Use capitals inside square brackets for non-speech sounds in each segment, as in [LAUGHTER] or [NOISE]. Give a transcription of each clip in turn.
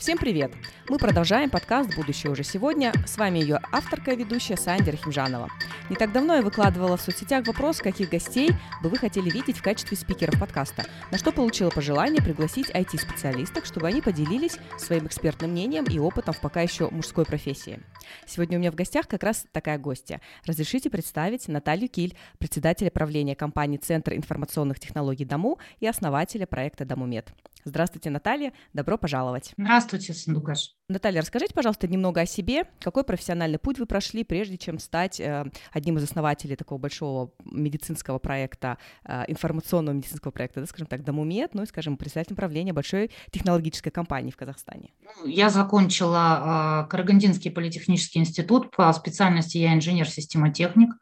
Всем привет! Мы продолжаем подкаст «Будущее уже сегодня». С вами ее авторка и ведущая Санди Рахимжанова. Не так давно я выкладывала в соцсетях вопрос, каких гостей бы вы хотели видеть в качестве спикеров подкаста, на что получила пожелание пригласить IT-специалистов, чтобы они поделились своим экспертным мнением и опытом в пока еще мужской профессии. Сегодня у меня в гостях как раз такая гостья. Разрешите представить Наталью Киль, председателя правления компании «Центр информационных технологий Дому» и основателя проекта «Домумед». Здравствуйте, Наталья, добро пожаловать. Здравствуйте, Сандугаш. Наталья, расскажите, пожалуйста, немного о себе. Какой профессиональный путь вы прошли, прежде чем стать э, одним из основателей такого большого медицинского проекта, э, информационного медицинского проекта, да, скажем так, Домумед, ну и, скажем, председателем правления большой технологической компании в Казахстане? Ну, я закончила э, Карагандинский политехнический институт, по специальности я инженер-системотехник, э,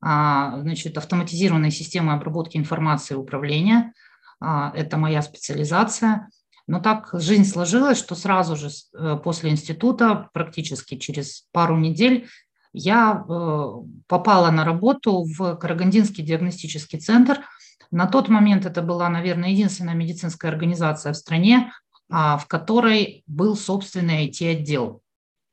значит, автоматизированные системы обработки информации и управления – а, это моя специализация. Но так жизнь сложилась, что сразу же э, после института, практически через пару недель, я э, попала на работу в Карагандинский диагностический центр. На тот момент это была, наверное, единственная медицинская организация в стране, а, в которой был собственный IT-отдел.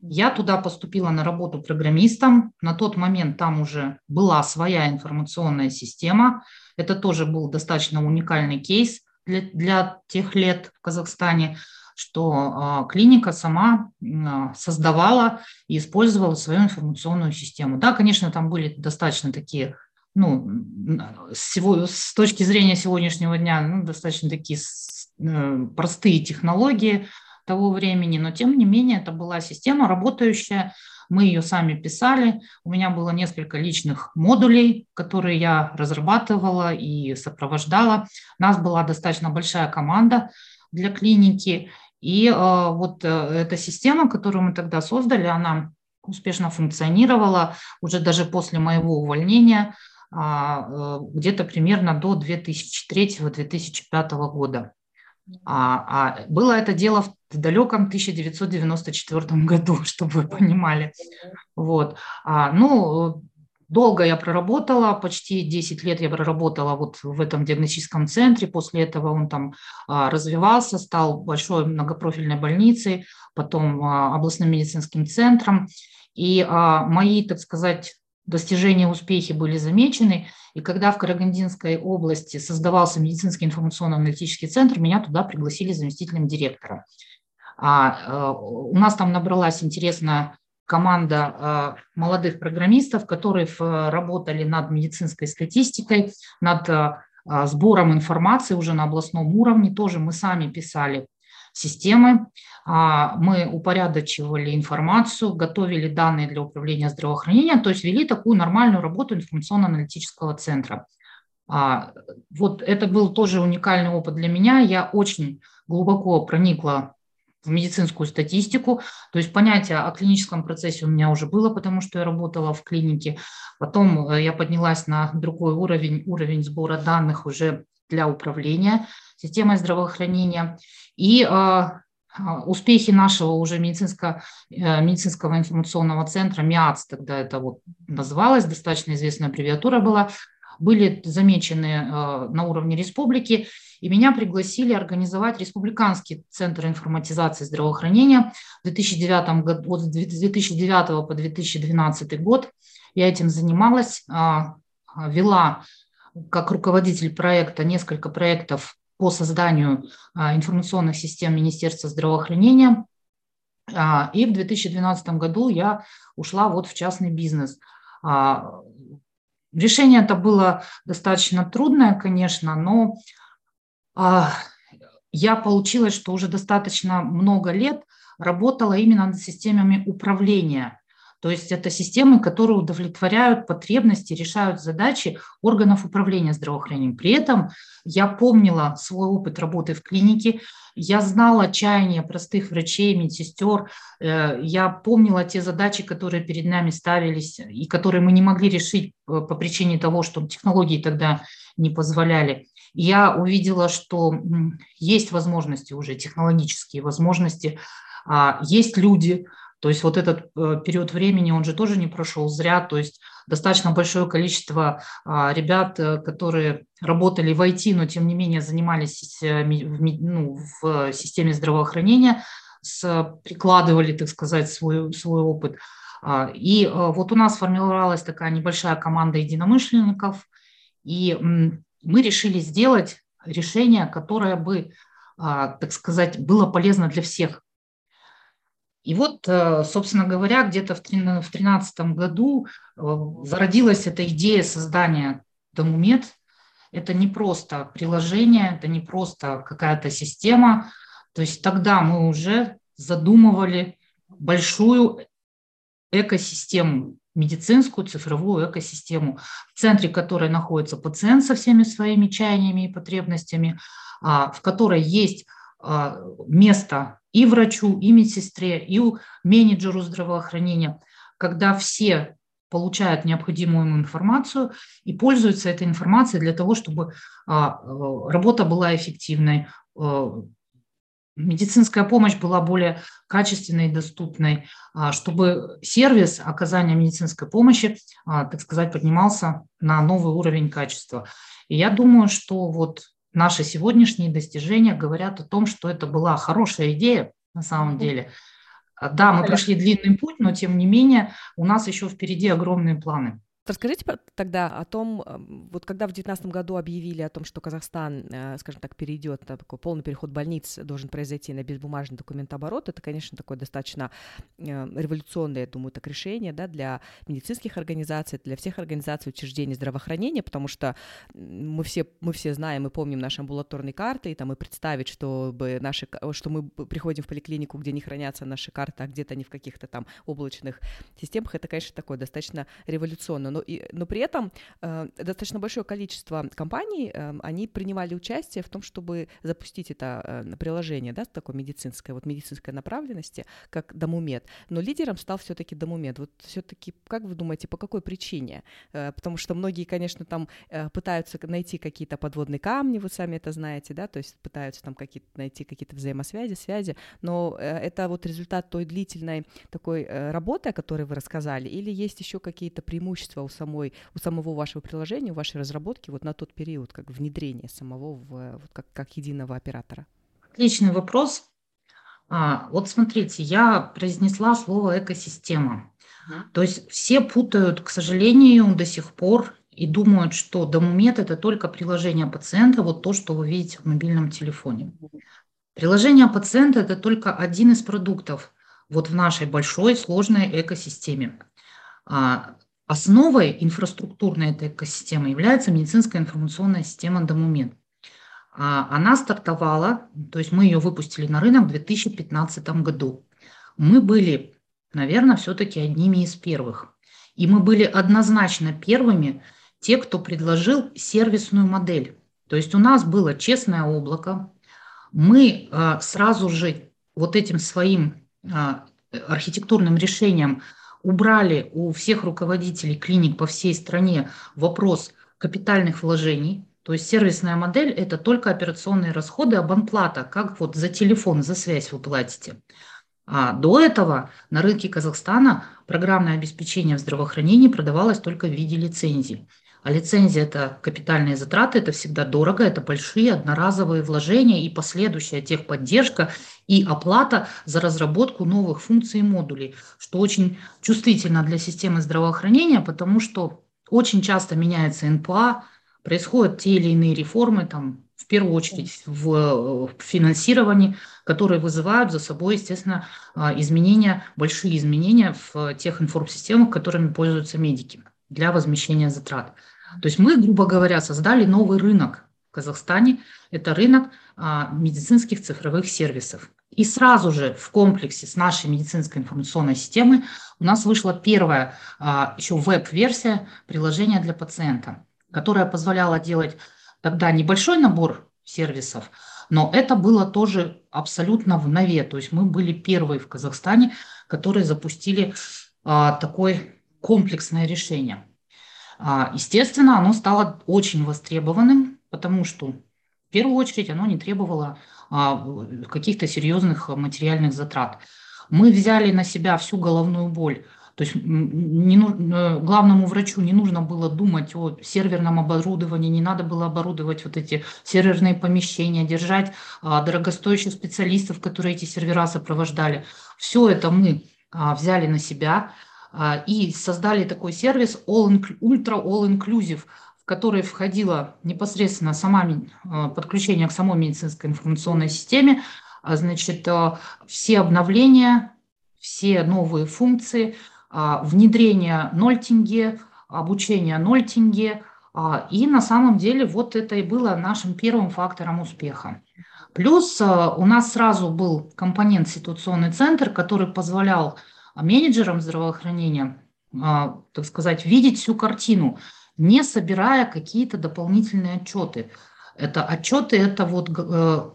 Я туда поступила на работу программистом. На тот момент там уже была своя информационная система. Это тоже был достаточно уникальный кейс для, для тех лет в Казахстане, что а, клиника сама а, создавала и использовала свою информационную систему. Да, конечно, там были достаточно такие ну, с, с точки зрения сегодняшнего дня, ну, достаточно такие э, простые технологии, того времени, но тем не менее это была система работающая, мы ее сами писали, у меня было несколько личных модулей, которые я разрабатывала и сопровождала. У нас была достаточно большая команда для клиники, и э, вот э, эта система, которую мы тогда создали, она успешно функционировала уже даже после моего увольнения, а, э, где-то примерно до 2003-2005 года. А, а было это дело в далеком 1994 году, [LAUGHS] чтобы вы понимали. Вот. А, ну, долго я проработала, почти 10 лет я проработала вот в этом диагностическом центре. После этого он там а, развивался, стал большой многопрофильной больницей, потом а, областным медицинским центром. И а, мои, так сказать, достижения, успехи были замечены. И когда в Карагандинской области создавался медицинский информационно-аналитический центр, меня туда пригласили заместителем директора. А, э, у нас там набралась интересная команда э, молодых программистов, которые работали над медицинской статистикой, над э, сбором информации уже на областном уровне. Тоже мы сами писали системы. А, мы упорядочивали информацию, готовили данные для управления здравоохранением, то есть вели такую нормальную работу информационно-аналитического центра. А, вот это был тоже уникальный опыт для меня. Я очень глубоко проникла в медицинскую статистику. То есть понятие о клиническом процессе у меня уже было, потому что я работала в клинике. Потом э, я поднялась на другой уровень, уровень сбора данных уже для управления системой здравоохранения. И э, успехи нашего уже медицинского, э, медицинского информационного центра, МИАЦ тогда это вот называлось, достаточно известная аббревиатура была, были замечены э, на уровне республики, и меня пригласили организовать Республиканский центр информатизации здравоохранения в 2009 году, вот с 2009 по 2012 год. Я этим занималась, вела как руководитель проекта несколько проектов по созданию а, информационных систем Министерства здравоохранения. А, и в 2012 году я ушла вот в частный бизнес. А, решение это было достаточно трудное, конечно, но я получилось, что уже достаточно много лет работала именно над системами управления то есть это системы, которые удовлетворяют потребности, решают задачи органов управления здравоохранением. При этом я помнила свой опыт работы в клинике, я знала чаяния простых врачей, медсестер, э, я помнила те задачи, которые перед нами ставились и которые мы не могли решить по причине того, что технологии тогда не позволяли. Я увидела, что есть возможности уже, технологические возможности, а, есть люди, то есть вот этот э, период времени, он же тоже не прошел зря. То есть достаточно большое количество а, ребят, э, которые работали в IT, но тем не менее занимались э, ну, в системе здравоохранения, с, прикладывали, так сказать, свой, свой опыт. А, и вот у нас формировалась такая небольшая команда единомышленников, и мы решили сделать решение, которое бы, так сказать, было полезно для всех. И вот, собственно говоря, где-то в 2013 году зародилась эта идея создания Домумед, это не просто приложение, это не просто какая-то система. То есть тогда мы уже задумывали большую экосистему, медицинскую цифровую экосистему, в центре которой находится пациент со всеми своими чаяниями и потребностями, а, в которой есть место и врачу, и медсестре, и менеджеру здравоохранения, когда все получают необходимую им информацию и пользуются этой информацией для того, чтобы а, э, работа была эффективной, э, медицинская помощь была более качественной и доступной, а, чтобы сервис оказания медицинской помощи, а, так сказать, поднимался на новый уровень качества. И я думаю, что вот наши сегодняшние достижения говорят о том, что это была хорошая идея на самом деле – да, мы прошли длинный путь, но тем не менее у нас еще впереди огромные планы. Расскажите тогда о том, эм, вот когда в 2019 году объявили о том, что Казахстан, э, скажем так, перейдет, такой полный переход больниц должен произойти на безбумажный документооборот, это, конечно, такое достаточно э, революционное, я думаю, так решение да, для медицинских организаций, для всех организаций, учреждений здравоохранения, потому что мы все, мы все знаем и помним наши амбулаторные карты, и там и представить, чтобы наши, что мы приходим в поликлинику, где не хранятся наши карты, а где-то они в каких-то там облачных системах, это, конечно, такое достаточно революционно но, и, но при этом э, достаточно большое количество компаний, э, они принимали участие в том, чтобы запустить это э, приложение, да, такое медицинское, вот медицинской направленности, как Домумед, но лидером стал все-таки Домумед. Вот все-таки, как вы думаете, по какой причине? Э, потому что многие, конечно, там э, пытаются найти какие-то подводные камни, вы сами это знаете, да, то есть пытаются там какие-то найти какие-то взаимосвязи, связи, но э, это вот результат той длительной такой э, работы, о которой вы рассказали, или есть еще какие-то преимущества у, самой, у самого вашего приложения, у вашей разработки вот на тот период, как внедрение самого в, вот как, как единого оператора? Отличный вопрос. А, вот смотрите, я произнесла слово экосистема. То есть все путают, к сожалению, до сих пор и думают, что Домумет – это только приложение пациента, вот то, что вы видите в мобильном телефоне. Приложение пациента – это только один из продуктов вот в нашей большой сложной экосистеме. А, Основой инфраструктурной этой экосистемы является медицинская информационная система Домумед. А, она стартовала, то есть мы ее выпустили на рынок в 2015 году. Мы были, наверное, все-таки одними из первых. И мы были однозначно первыми, те, кто предложил сервисную модель. То есть у нас было честное облако. Мы а, сразу же вот этим своим а, архитектурным решением – убрали у всех руководителей клиник по всей стране вопрос капитальных вложений, то есть сервисная модель – это только операционные расходы, абонплата, как вот за телефон, за связь вы платите. А до этого на рынке Казахстана программное обеспечение в здравоохранении продавалось только в виде лицензий. А лицензия – это капитальные затраты, это всегда дорого, это большие одноразовые вложения и последующая техподдержка и оплата за разработку новых функций и модулей, что очень чувствительно для системы здравоохранения, потому что очень часто меняется НПА, происходят те или иные реформы, там, в первую очередь в финансировании, которые вызывают за собой, естественно, а, изменения, большие изменения в тех информсистемах, которыми пользуются медики для возмещения затрат. То есть мы, грубо говоря, создали новый рынок в Казахстане. Это рынок а, медицинских цифровых сервисов. И сразу же в комплексе с нашей медицинской информационной системой у нас вышла первая а, еще веб-версия приложения для пациента, которая позволяла делать тогда небольшой набор сервисов, но это было тоже абсолютно в нове. То есть мы были первые в Казахстане, которые запустили а, такое комплексное решение. А, естественно, оно стало очень востребованным, потому что в первую очередь оно не требовало а, каких-то серьезных материальных затрат. Мы взяли на себя всю головную боль То есть не, э, главному врачу не нужно было думать о серверном оборудовании, не надо было оборудовать вот эти серверные помещения, держать а, дорогостоящих специалистов, которые эти сервера сопровождали. Все это мы а, взяли на себя и создали такой сервис all Ultra All Inclusive, в который входило непосредственно сама, а, подключение к самой медицинской информационной системе, а, значит, а, все обновления, все новые функции – а, внедрение 0 тенге, обучение 0 тенге. А, и на самом деле вот это и было нашим первым фактором успеха. Плюс а, у нас сразу был компонент ситуационный центр, который позволял менеджерам здравоохранения, так сказать, видеть всю картину, не собирая какие-то дополнительные отчеты. Это отчеты, это вот э,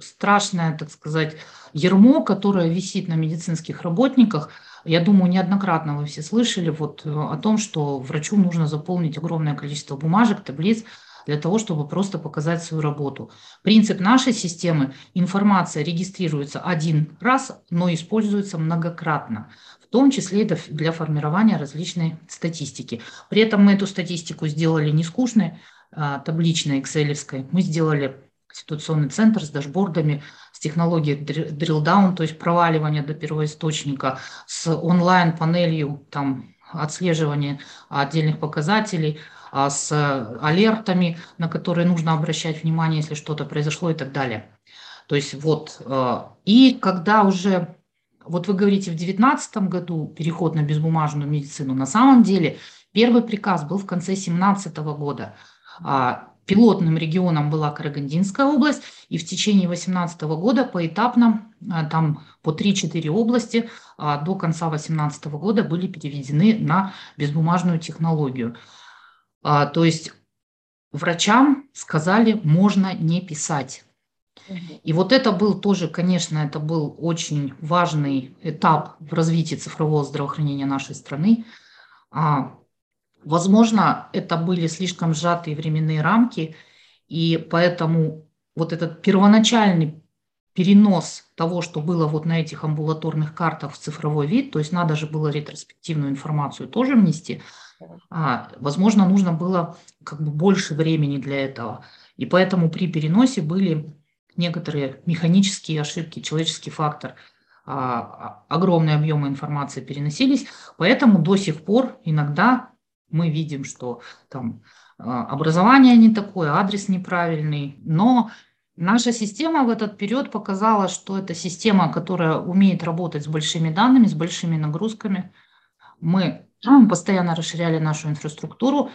страшное, так сказать, ермо, которое висит на медицинских работниках – я думаю, неоднократно вы все слышали вот э, о том, что врачу нужно заполнить огромное количество бумажек, таблиц для того, чтобы просто показать свою работу. Принцип нашей системы – информация регистрируется один раз, но используется многократно в том числе и для формирования различной статистики. При этом мы эту статистику сделали не скучной, а табличной, экселевской. Мы сделали ситуационный центр с дашбордами, с технологией drill down, то есть проваливания до первоисточника, с онлайн-панелью там, отслеживания отдельных показателей, с алертами, на которые нужно обращать внимание, если что-то произошло и так далее. То есть вот, э, и когда уже, вот вы говорите, в 2019 году переход на безбумажную медицину, на самом деле первый приказ был в конце 2017 года. А Пилотным регионом была Карагандинская область, и в течение 2018 года поэтапно, а, там по 3-4 области а, до конца 2018 года были переведены на безбумажную технологию. А, то есть врачам сказали, можно не писать. И вот это был тоже, конечно, это был очень важный этап в развитии цифрового здравоохранения нашей страны. Возможно, это были слишком сжатые временные рамки, и поэтому вот этот первоначальный перенос того, что было вот на этих амбулаторных картах в цифровой вид, то есть надо же было ретроспективную информацию тоже внести, а, возможно, нужно было как бы больше времени для этого. И поэтому при переносе были некоторые механические ошибки, человеческий фактор, а, огромные объемы информации переносились, поэтому до сих пор иногда мы видим, что там а, образование не такое, адрес неправильный, но наша система в этот период показала, что это система, которая умеет работать с большими данными, с большими нагрузками. Мы постоянно расширяли нашу инфраструктуру,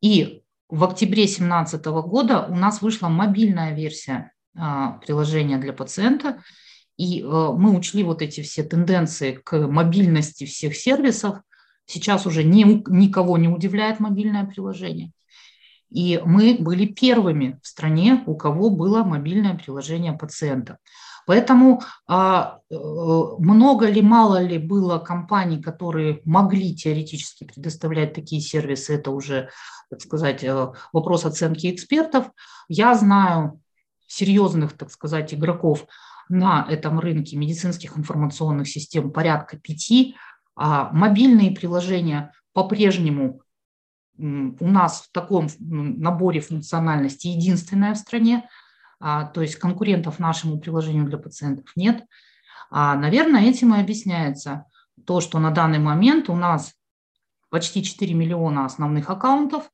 и в октябре 2017 года у нас вышла мобильная версия а, приложения для пациента, и а, мы учли вот эти все тенденции к мобильности всех сервисов, Сейчас уже ни, никого не удивляет мобильное приложение. И мы были первыми в стране, у кого было мобильное приложение пациента. Поэтому а, э, много ли, мало ли было компаний, которые могли теоретически предоставлять такие сервисы, это уже, так сказать, э, вопрос оценки экспертов. Я знаю серьезных, так сказать, игроков на этом рынке медицинских информационных систем порядка пяти, а мобильные приложения по-прежнему у нас в таком наборе функциональности единственное в стране, а, то есть конкурентов нашему приложению для пациентов нет. А, наверное, этим и объясняется то, что на данный момент у нас почти 4 миллиона основных аккаунтов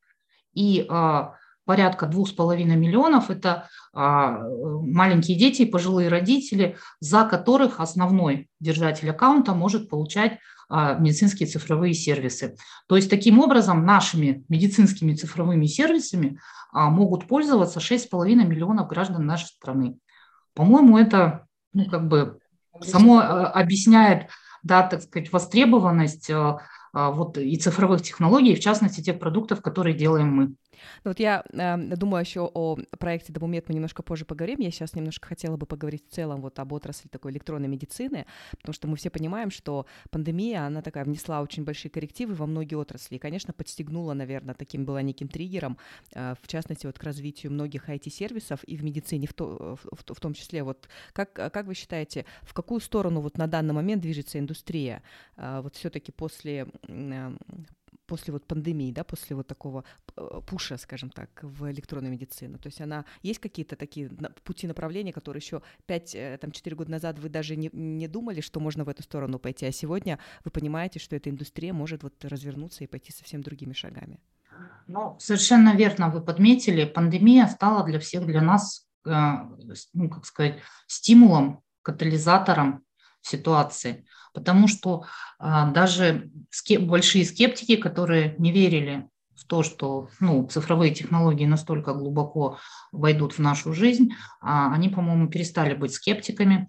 и а, порядка 2,5 миллионов – это маленькие дети и пожилые родители, за которых основной держатель аккаунта может получать а, медицинские цифровые сервисы. То есть таким образом нашими медицинскими цифровыми сервисами а, могут пользоваться 6,5 миллионов граждан нашей страны. По-моему, это ну, как бы само а, объясняет, да, так сказать, востребованность вот, и цифровых технологий, в частности, тех продуктов, которые делаем мы. Ну вот я э, думаю еще о проекте Домумет мы немножко позже поговорим. Я сейчас немножко хотела бы поговорить в целом вот об отрасли такой электронной медицины, потому что мы все понимаем, что пандемия, она такая внесла очень большие коррективы во многие отрасли. И, конечно, подстегнула, наверное, таким была неким триггером, э, в частности, вот к развитию многих IT-сервисов и в медицине в, то, в, в том числе. Вот как, как вы считаете, в какую сторону вот на данный момент движется индустрия? Э, вот все-таки после э, после вот пандемии, да, после вот такого э, пуша, скажем так, в электронную медицину? То есть она, есть какие-то такие пути направления, которые еще 5, э, там, 4 года назад вы даже не, не думали, что можно в эту сторону пойти, а сегодня вы понимаете, что эта индустрия может вот развернуться и пойти совсем другими шагами? Ну, совершенно верно вы подметили, пандемия стала для всех, для нас, э, ну, как сказать, стимулом, катализатором ситуации потому что а, даже скеп, большие скептики, которые не верили в то, что ну, цифровые технологии настолько глубоко войдут в нашу жизнь, а, они, по-моему, перестали быть скептиками.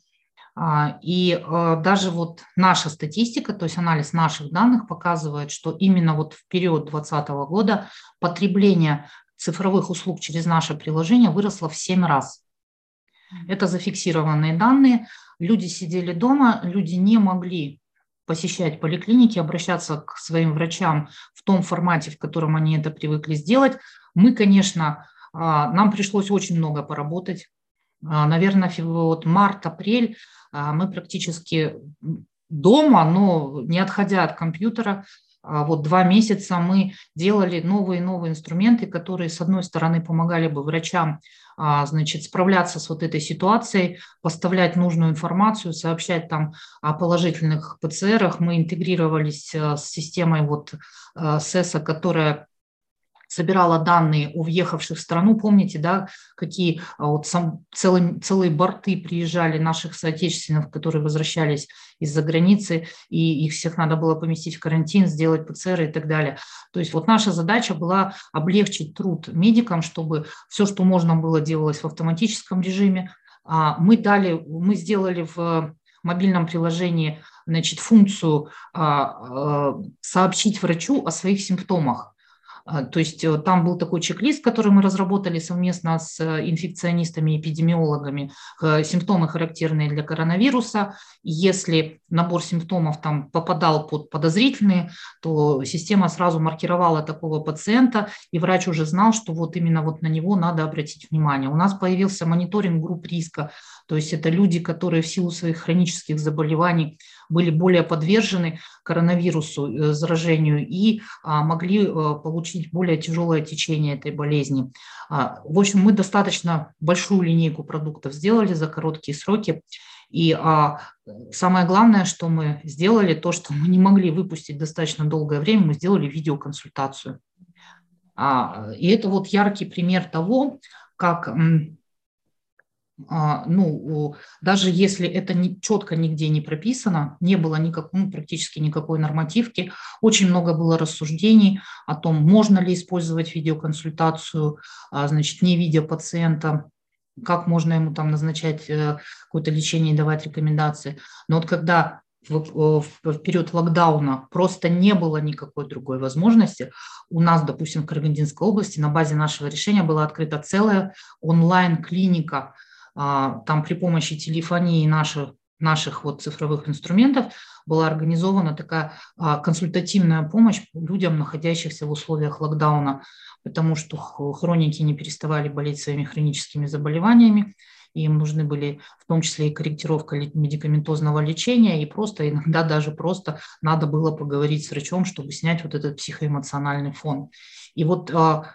А, и даже вот наша статистика, то есть анализ наших данных показывает, что именно вот в период 2020 года потребление цифровых услуг через наше приложение выросло в 7 раз. Это зафиксированные данные люди сидели дома, люди не могли посещать поликлиники, обращаться к своим врачам в том формате, в котором они это привыкли сделать. Мы, конечно, а, нам пришлось очень много поработать. А, наверное, вот март-апрель а, мы практически дома, но не отходя от компьютера, вот два месяца мы делали новые и новые инструменты, которые, с одной стороны, помогали бы врачам а, значит, справляться с вот этой ситуацией, поставлять нужную информацию, сообщать там о положительных ПЦРах. Мы интегрировались э, с системой вот э, СЭСа, которая собирала данные о въехавших в страну. Помните, да, какие а, вот сам, целые, целые борты приезжали наших соотечественных, которые возвращались из-за границы, и их всех надо было поместить в карантин, сделать ПЦР и так далее. То есть вот наша задача была облегчить труд медикам, чтобы все, что можно было, делалось в автоматическом режиме. А мы дали, мы сделали в мобильном приложении значит, функцию а, сообщить врачу о своих симптомах. А, то есть э, там был такой чек-лист, который мы разработали совместно с э, инфекционистами, эпидемиологами, симптомы характерные для коронавируса. Если набор симптомов там попадал под подозрительные, то система сразу маркировала такого пациента, и врач уже знал, что вот именно вот на него надо обратить внимание. У нас появился мониторинг групп риска, то есть это люди, которые в силу своих хронических заболеваний были более подвержены коронавирусу, э, заражению и а, могли э, получить более тяжелое течение этой болезни. А, в общем, мы достаточно большую линейку продуктов сделали за короткие сроки. И а, самое главное, что мы сделали, то, что мы не могли выпустить достаточно долгое время, мы сделали видеоконсультацию. А, и это вот яркий пример того, как а, ну, даже если это не, четко нигде не прописано, не было никак, ну, практически никакой нормативки, очень много было рассуждений о том, можно ли использовать видеоконсультацию, а, значит, не видя пациента, как можно ему там назначать э, какое-то лечение и давать рекомендации. Но вот когда в, в период локдауна просто не было никакой другой возможности. У нас, допустим, в Карагандинской области на базе нашего решения была открыта целая онлайн-клиника а, там при помощи телефонии наших, наших вот цифровых инструментов была организована такая а, консультативная помощь людям, находящихся в условиях локдауна, потому что хроники не переставали болеть своими хроническими заболеваниями, им нужны были в том числе и корректировка медикаментозного лечения, и просто иногда даже просто надо было поговорить с врачом, чтобы снять вот этот психоэмоциональный фон. И вот а,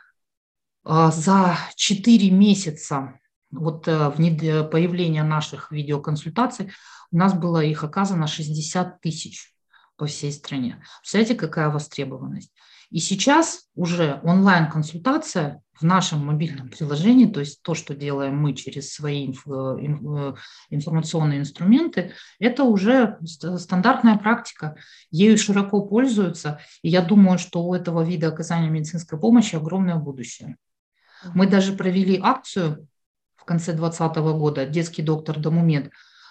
за 4 месяца вот э, появление наших видеоконсультаций, у нас было их оказано 60 тысяч по всей стране. Представляете, какая востребованность? И сейчас уже онлайн-консультация в нашем мобильном приложении, то есть то, что делаем мы через свои э, информационные инструменты, это уже стандартная практика. Ею широко пользуются, и я думаю, что у этого вида оказания медицинской помощи огромное будущее. Мы даже провели акцию в конце 2020 года, детский доктор Домумед,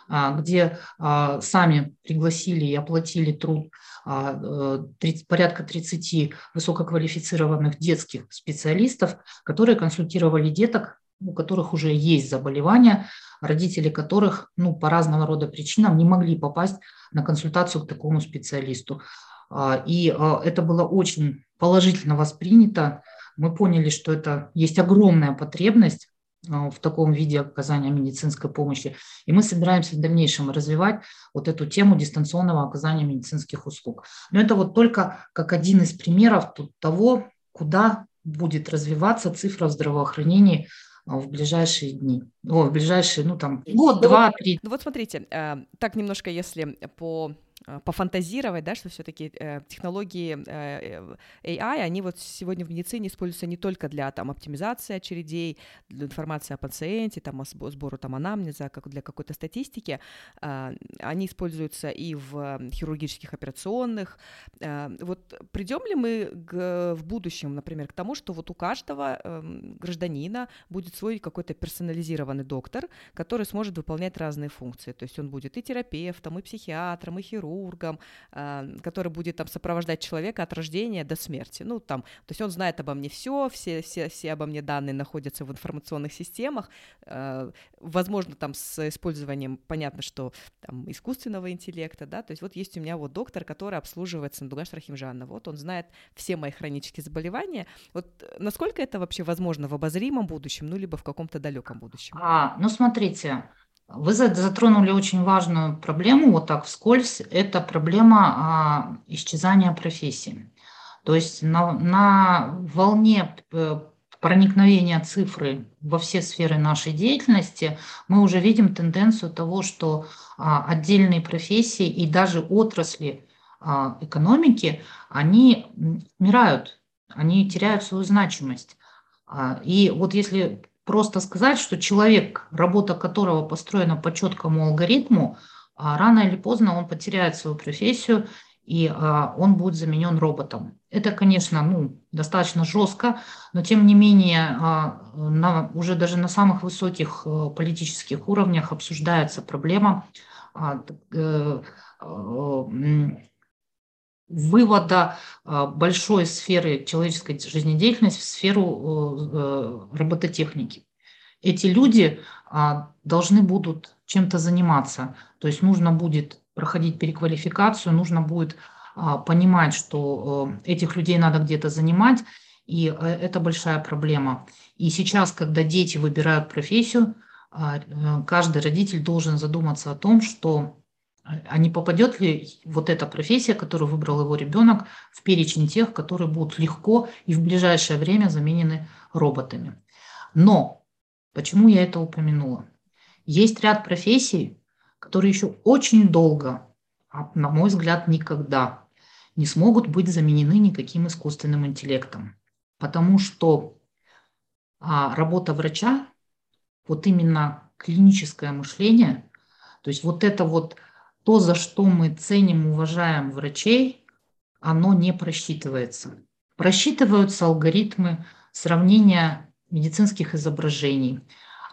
где сами пригласили и оплатили труд 30, порядка 30 высококвалифицированных детских специалистов, которые консультировали деток, у которых уже есть заболевания, родители которых ну, по разного рода причинам не могли попасть на консультацию к такому специалисту. А, и а, это было очень положительно воспринято. Мы поняли, что это есть огромная потребность а, в таком виде оказания медицинской помощи. И мы собираемся в дальнейшем развивать вот эту тему дистанционного оказания медицинских услуг. Но это вот только как один из примеров того, куда будет развиваться цифра в здравоохранении а, в ближайшие дни. О, в ближайшие, ну там, год, ну, два, три. Ну вот смотрите, э, так немножко, если по пофантазировать, да, что все-таки э, технологии э, э AI, они вот сегодня в медицине используются не только для там оптимизации очередей, для информации о пациенте, там о сбору там анамнеза, как для какой-то статистики, э, они используются и в хирургических операционных. Э, вот придем ли мы к, в будущем, например, к тому, что вот у каждого э, гражданина будет свой какой-то персонализированный доктор, который сможет выполнять разные функции, то есть он будет и терапевтом, и психиатром, и хирургом, хирургом, а, который будет там сопровождать человека от рождения до смерти. Ну, там, то есть он знает обо мне все, все, все, все обо мне данные находятся в информационных системах. А, возможно, там с использованием, понятно, что там искусственного интеллекта, да, то есть вот есть у меня вот доктор, который обслуживает Сандугаш Рахимжана, вот он знает все мои хронические заболевания. Вот насколько это вообще возможно в обозримом будущем, ну, либо в каком-то далеком будущем? А, ну, смотрите, вы затронули очень важную проблему, вот так вскользь, это проблема а, исчезания профессии. То есть на, на волне э, проникновения цифры во все сферы нашей деятельности мы уже видим тенденцию того, что а, отдельные профессии и даже отрасли а, экономики, они умирают, они теряют свою значимость. И вот если просто сказать, что человек, работа которого построена по четкому алгоритму, а рано или поздно он потеряет свою профессию, и а, он будет заменен роботом. Это, конечно, ну, достаточно жестко, но тем не менее а, на, уже даже на самых высоких а, политических уровнях обсуждается проблема а, э, вывода а, большой сферы человеческой жизнедеятельности в сферу э, робототехники. Эти люди а, должны будут чем-то заниматься, то есть нужно будет проходить переквалификацию, нужно будет а, понимать, что э, этих людей надо где-то занимать, и э, это большая проблема. И сейчас, когда дети выбирают профессию, каждый родитель должен задуматься о том, что а не попадет ли вот эта профессия, которую выбрал его ребенок, в перечень тех, которые будут легко и в ближайшее время заменены роботами. Но почему я это упомянула? Есть ряд профессий, которые еще очень долго, а на мой взгляд, никогда не смогут быть заменены никаким искусственным интеллектом. Потому что а, работа врача, вот именно клиническое мышление, то есть вот это вот то, за что мы ценим, уважаем врачей, оно не просчитывается. Просчитываются алгоритмы сравнения медицинских изображений.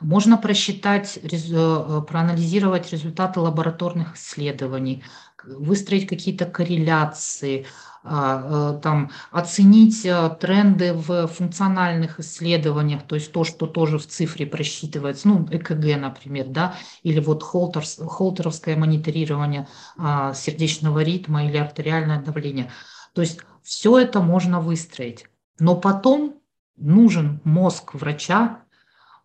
Можно просчитать, э, проанализировать результаты лабораторных исследований, выстроить какие-то корреляции, а, э, там, оценить э, тренды в функциональных исследованиях, то есть то, что тоже в цифре просчитывается, ну, ЭКГ, например, да, или вот холтерс, холтеровское мониторирование а, сердечного ритма или артериальное давление. То есть все это можно выстроить. Но потом нужен мозг врача,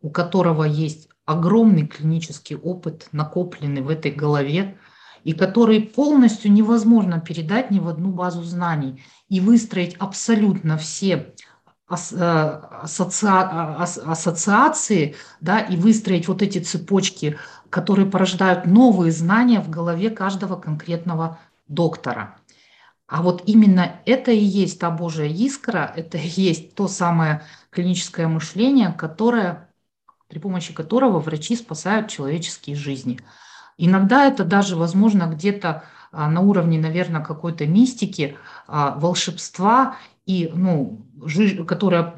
у которого есть огромный клинический опыт, накопленный в этой голове, и который полностью невозможно передать ни в одну базу знаний и выстроить абсолютно все э, ассоциации, да, и выстроить вот эти цепочки, которые порождают новые знания в голове каждого конкретного доктора. А вот именно это и есть та Божья искра, это и есть то самое клиническое мышление, которое, при помощи которого врачи спасают человеческие жизни – Иногда это даже возможно где-то а, на уровне, наверное, какой-то мистики, а, волшебства, и, ну, которая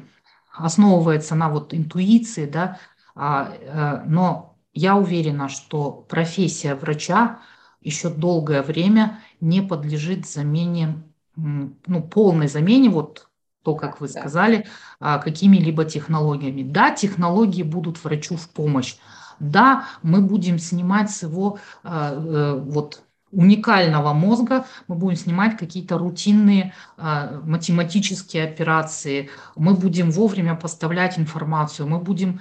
основывается на вот интуиции, да, а, э, но я уверена, что профессия врача еще долгое время не подлежит замене, ну, полной замене, вот то, как вы сказали, а, какими-либо технологиями. Да, технологии будут врачу в помощь. Да, мы будем снимать с его а, э, вот уникального мозга мы будем снимать какие-то рутинные э, математические операции, мы будем вовремя поставлять информацию, мы будем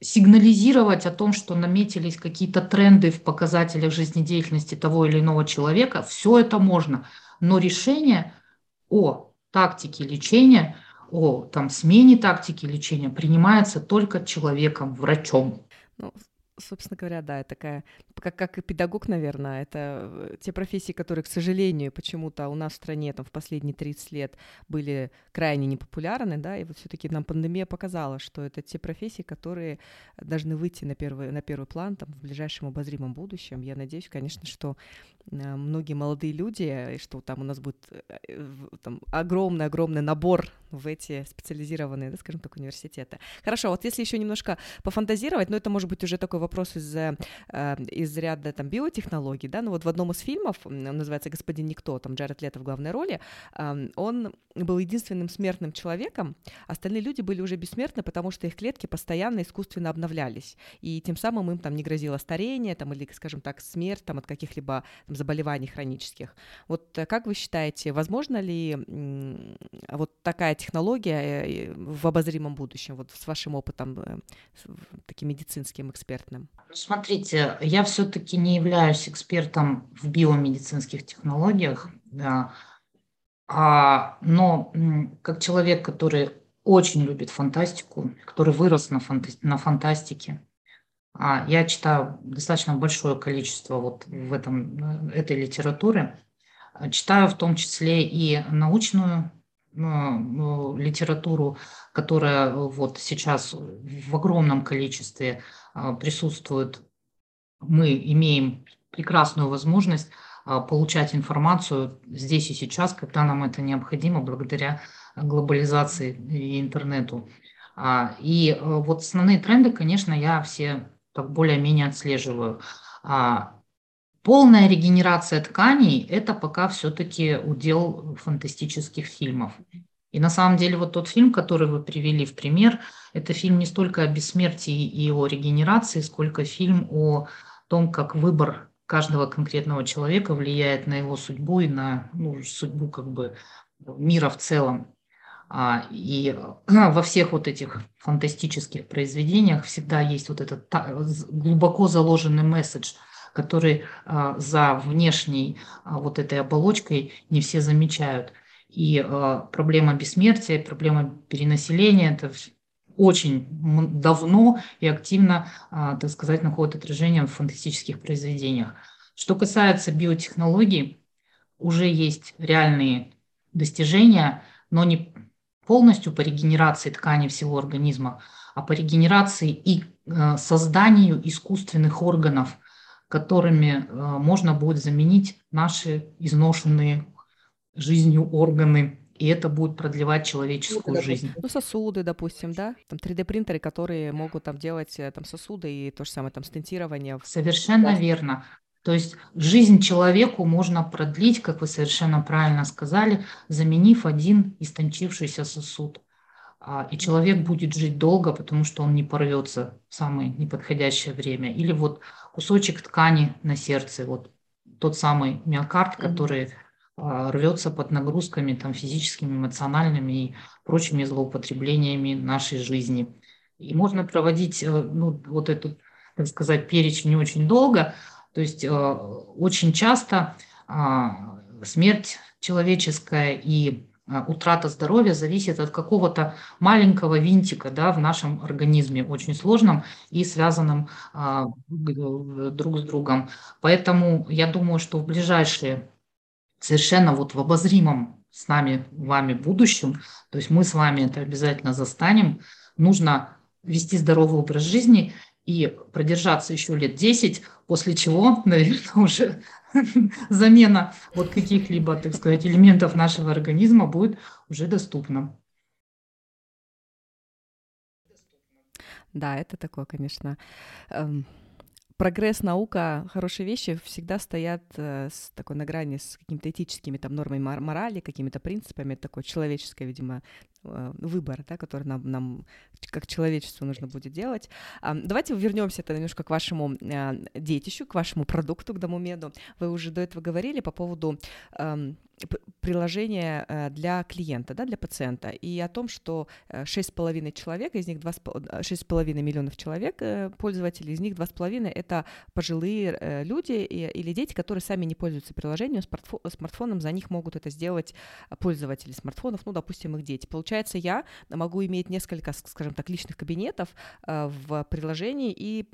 сигнализировать о том, что наметились какие-то тренды в показателях жизнедеятельности того или иного человека, все это можно. Но решение о тактике лечения, о там, смене тактики лечения принимается только человеком, врачом. Ну, собственно говоря, да, такая, как, как и педагог, наверное, это э, те профессии, которые, к сожалению, почему-то у нас в стране там в последние 30 лет были крайне непопулярны, да, и вот все таки нам пандемия показала, что это те профессии, которые должны выйти на первый, на первый план там в ближайшем обозримом будущем. Я надеюсь, конечно, что э, многие молодые люди, и что там у нас будет э, огромный-огромный набор в эти специализированные, да, скажем так, университеты. Хорошо, вот если еще немножко пофантазировать, но это может быть уже такой вопрос из, э, из ряда там биотехнологий, да, но вот в одном из фильмов, он называется «Господин Никто», там Джаред Лето в главной роли, он был единственным смертным человеком, остальные люди были уже бессмертны, потому что их клетки постоянно искусственно обновлялись, и тем самым им там не грозило старение, там, или, скажем так, смерть там, от каких-либо там, заболеваний хронических. Вот э, как вы считаете, возможно ли вот такая технология э, в обозримом будущем, вот с вашим опытом, таким медицинским, экспертным? Смотрите, я все-таки не являюсь экспертом в биомедицинских технологиях, да, а, но как человек, который очень любит фантастику, который вырос на, фанта- на фантастике, а, я читаю достаточно большое количество вот в этом, этой литературы, читаю в том числе и научную ну, литературу, которая э, вот сейчас в огромном количестве а, присутствует. Мы имеем прекрасную возможность а, получать информацию здесь и сейчас, когда нам это необходимо, благодаря глобализации и интернету. А, и э, вот основные тренды, конечно, я все так более-менее отслеживаю. Полная регенерация тканей – это пока все-таки удел фантастических фильмов. И на самом деле вот тот фильм, который вы привели в пример, это фильм не столько о бессмертии и о регенерации, сколько фильм о том, как выбор каждого конкретного человека влияет на его судьбу и на ну, судьбу как бы мира в целом. А, и [CLEARS THROAT] во всех вот этих фантастических произведениях всегда есть вот этот глубоко заложенный месседж – который а, за внешней а, вот этой оболочкой не все замечают. И а, проблема бессмертия, проблема перенаселения – это очень давно и активно, так сказать, находит отражение в фантастических произведениях. Что касается биотехнологий, уже есть реальные достижения, но не полностью по регенерации ткани всего организма, а по регенерации и созданию искусственных органов, которыми э, можно будет заменить наши изношенные жизнью органы, и это будет продлевать человеческую ну, жизнь. Ну, сосуды, допустим, да? Там 3D-принтеры, которые могут там делать э, там сосуды и то же самое там стентирование. Совершенно да. верно. То есть жизнь человеку можно продлить, как вы совершенно правильно сказали, заменив один истончившийся сосуд. А, и человек будет жить долго, потому что он не порвется в самое неподходящее время. Или вот кусочек ткани на сердце, вот тот самый миокард, который а, рвется под нагрузками там, физическими, эмоциональными и прочими злоупотреблениями нашей жизни. И можно проводить э, ну, вот эту, так сказать, перечень не очень долго. То есть э, очень часто а, смерть человеческая и утрата здоровья зависит от какого-то маленького винтика да, в нашем организме, очень сложном и связанном а, друг с другом. Поэтому я думаю, что в ближайшие, совершенно вот в обозримом с нами, вами будущем, то есть мы с вами это обязательно застанем, нужно вести здоровый образ жизни и продержаться еще лет 10, после чего, наверное, уже [LAUGHS] замена вот каких-либо, так сказать, элементов нашего организма будет уже доступна. Да, это такое, конечно, эм, прогресс, наука, хорошие вещи всегда стоят э, с такой на грани с какими-то этическими там нормами морали, какими-то принципами, такой человеческой, видимо, выбор, да, который нам, нам как человечеству нужно будет делать. Давайте вернемся это немножко к вашему а, детищу, к вашему продукту, к Домумеду. Вы уже до этого говорили по поводу приложение э, для клиента, да, для пациента, и о том, что 6,5 человек, из них 6,5 э, миллионов человек э, пользователей, из них 2,5 это пожилые люди или дети, которые сами не пользуются приложением, смартфоном, за них могут это сделать пользователи смартфонов, ну, допустим, их дети. Получается, я могу иметь несколько, скажем так, личных кабинетов в приложении и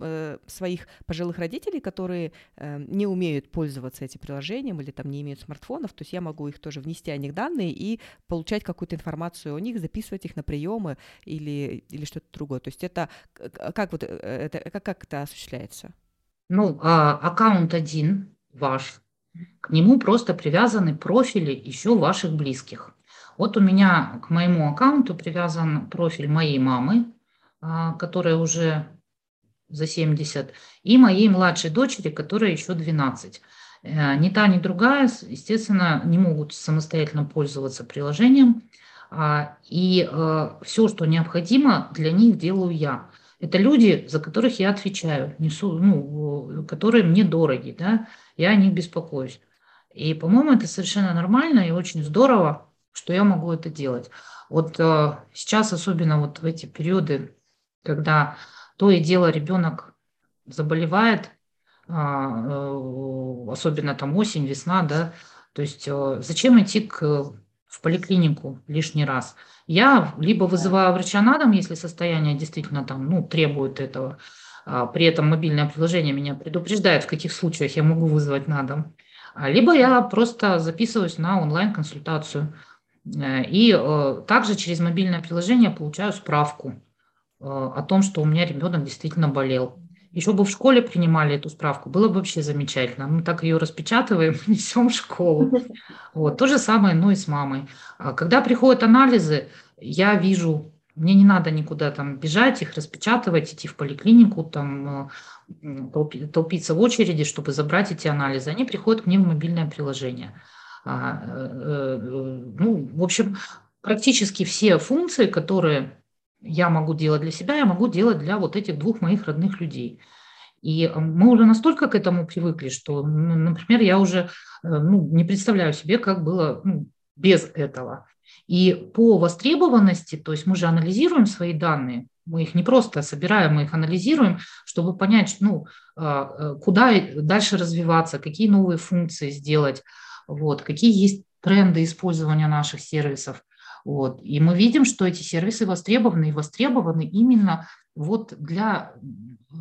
своих пожилых родителей, которые не умеют пользоваться этим приложением или там не имеют смартфонов, то есть я могу их тоже внести о них данные и получать какую-то информацию о них, записывать их на приемы или, или что-то другое. То есть это как, вот, э, это, как, как это осуществляется? Ну, а, аккаунт один ваш, к нему просто привязаны профили еще ваших близких. Вот у меня к моему аккаунту привязан профиль моей мамы, а, которая уже за 70, и моей младшей дочери, которая еще 12. Э, ни та, ни другая, естественно, не могут самостоятельно пользоваться приложением. А, и э, все, что необходимо, для них делаю я. Это люди, за которых я отвечаю, несу, ну, которые мне дороги, да, я о них беспокоюсь. И, по-моему, это совершенно нормально и очень здорово, что я могу это делать. Вот э, сейчас, особенно вот в эти периоды, когда то и дело ребенок заболевает, а, э, особенно там осень, весна, да, то есть э, зачем идти к, в поликлинику лишний раз? Я либо вызываю врача на дом, если состояние действительно там, ну, требует этого, а, при этом мобильное приложение меня предупреждает, в каких случаях я могу вызвать на дом, а, либо я просто записываюсь на онлайн-консультацию. Э, и также через мобильное приложение получаю справку о том, что у меня ребенок действительно болел. Еще бы в школе принимали эту справку, было бы вообще замечательно. Мы так ее распечатываем, [LAUGHS] несем в школу. Вот. То же самое, ну и с мамой. А когда приходят анализы, я вижу, мне не надо никуда там бежать, их распечатывать, идти в поликлинику, там э, толпиться в очереди, чтобы забрать эти анализы. Они приходят мне в мобильное приложение. А, э, э, ну, в общем, практически все функции, которые я могу делать для себя, я могу делать для вот этих двух моих родных людей. И мы уже настолько к этому привыкли, что, например, я уже ну, не представляю себе, как было ну, без этого. И по востребованности, то есть мы же анализируем свои данные, мы их не просто собираем, мы их анализируем, чтобы понять, ну, а, э, куда дальше развиваться, какие новые функции сделать, вот, какие есть тренды использования наших сервисов. Вот. И мы видим, что эти сервисы востребованы и востребованы именно вот для